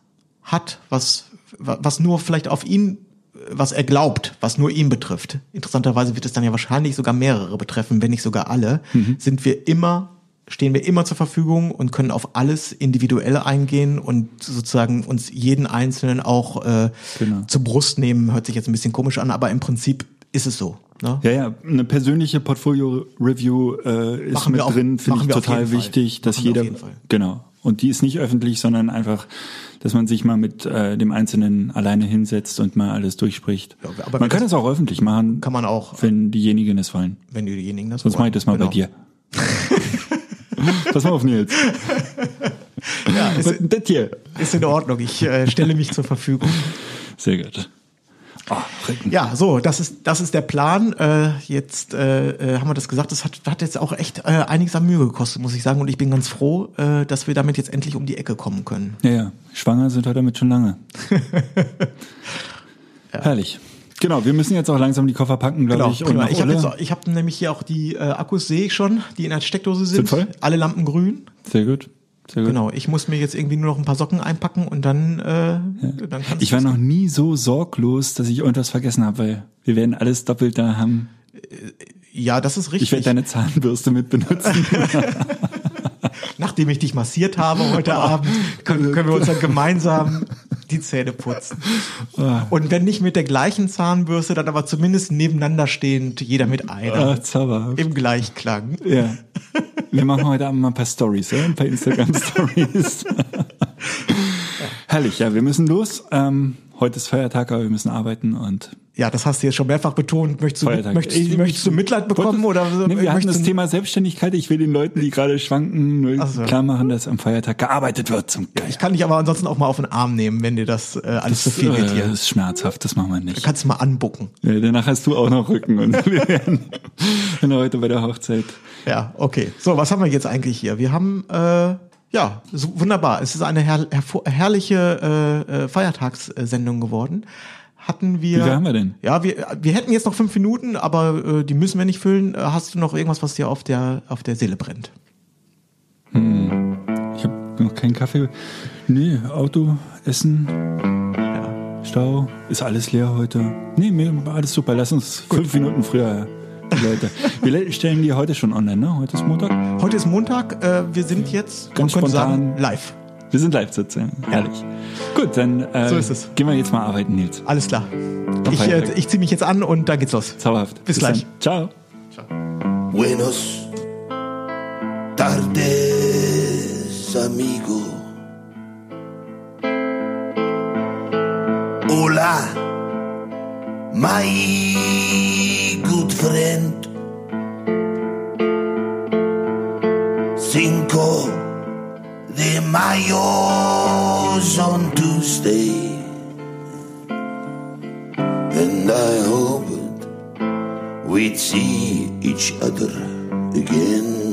hat, was, was nur vielleicht auf ihn, was er glaubt, was nur ihn betrifft, interessanterweise wird es dann ja wahrscheinlich sogar mehrere betreffen, wenn nicht sogar alle, sind wir immer, stehen wir immer zur Verfügung und können auf alles individuell eingehen und sozusagen uns jeden Einzelnen auch äh, Genau. zur Brust nehmen, hört sich jetzt ein bisschen komisch an, aber im Prinzip ist es so. Ne? Ja, ja, eine persönliche Portfolio-Review äh, ist Machen mit wir auf- drin, finde ich total wichtig, dass Machen jeder, jeden Fall. genau. Und die ist nicht öffentlich, sondern einfach, dass man sich mal mit äh, dem Einzelnen alleine hinsetzt und mal alles durchspricht. Ja, aber man kann das- es auch öffentlich machen, Kann man auch, wenn diejenigen es wollen. wenn diejenigen das Sonst wollen. mache ich das mal Genau. bei dir. Pass mal auf, Nils. Ja, ist, das hier? ist in Ordnung. Ich äh, stelle mich zur Verfügung. Sehr gut. Oh. Ja, so, das ist, das ist der Plan. Äh, jetzt äh, äh, haben wir das gesagt. Das hat, hat jetzt auch echt äh, einiges an Mühe gekostet, muss ich sagen. Und ich bin ganz froh, äh, dass wir damit jetzt endlich um die Ecke kommen können. Ja, ja. Schwanger sind wir damit schon lange. Herrlich. Genau, wir müssen jetzt auch langsam die Koffer packen, glaube ich. und prima. Ich habe ich habe nämlich hier auch die äh, Akkus sehe ich schon, die in der Steckdose sind. Sind voll? Alle Lampen grün. Sehr gut. Genau. Ich muss mir jetzt irgendwie nur noch ein paar Socken einpacken und dann, äh, dann kann's Ich war noch nie so sorglos, dass ich irgendwas vergessen habe, weil wir werden alles doppelt da haben. Ja, das ist Ich richtig. werde deine Zahnbürste mit benutzen. Nachdem ich dich massiert habe heute Abend, können, können wir uns dann gemeinsam die Zähne putzen. Und wenn nicht mit der gleichen Zahnbürste, dann aber zumindest nebeneinander stehend, jeder mit einer. ah. Im Gleichklang. Ja. Wir machen heute Abend mal ein paar Stories, ja? ein paar Instagram-Stories. Herrlich, ja, wir müssen los. Ähm, heute ist Feiertag, aber wir müssen arbeiten und Ja, das hast du jetzt schon mehrfach betont. Möchtest du, Feiertag. möchtest, Ich- möchtest du Mitleid bekommen oder so? Nee, wir hatten das Thema Selbstständigkeit. Ich will den Leuten, die gerade schwanken, nur so. klar machen, dass am Feiertag gearbeitet wird zum Geier. Ich kann dich aber ansonsten auch mal auf den Arm nehmen, wenn dir das äh, alles zu viel wird äh, hier. das ist schmerzhaft, das machen wir Du nicht. kannst du mal anbucken. Ja, danach hast du auch noch Rücken und wir werden er heute bei der Hochzeit. Ja, okay. So, was haben wir jetzt eigentlich hier? Wir haben äh, Ja, so, wunderbar. Es ist eine herr herrliche äh, äh, Feiertagssendung geworden. Hatten wir. Wie viel haben wir denn? Ja, wir, wir hätten jetzt noch fünf Minuten, aber äh, die müssen wir nicht füllen. Äh, Hast du noch irgendwas, was dir auf der auf der Seele brennt? Ich habe noch keinen Kaffee. Nee, Auto, Essen, Ja. Stau, ist alles leer heute. Nee, mir alles super. Lass uns fünf Minuten früher, Leute. Wir stellen die heute schon online, ne? Heute ist Montag. Heute ist Montag. Äh, wir sind jetzt Ganz spontan. sagen, live. Wir sind live sozusagen. Herrlich. Gut, dann äh, So ist es. gehen wir jetzt mal arbeiten, Nils. Alles klar. Ich, äh, ich ziehe mich jetzt an und dann geht's los. Zauberhaft. Bis gleich. Dann. Ciao. Buenos tardes, amigo. Hola, my good friend. Cinco de Mayo's on Tuesday. And I hoped we'd see each other again.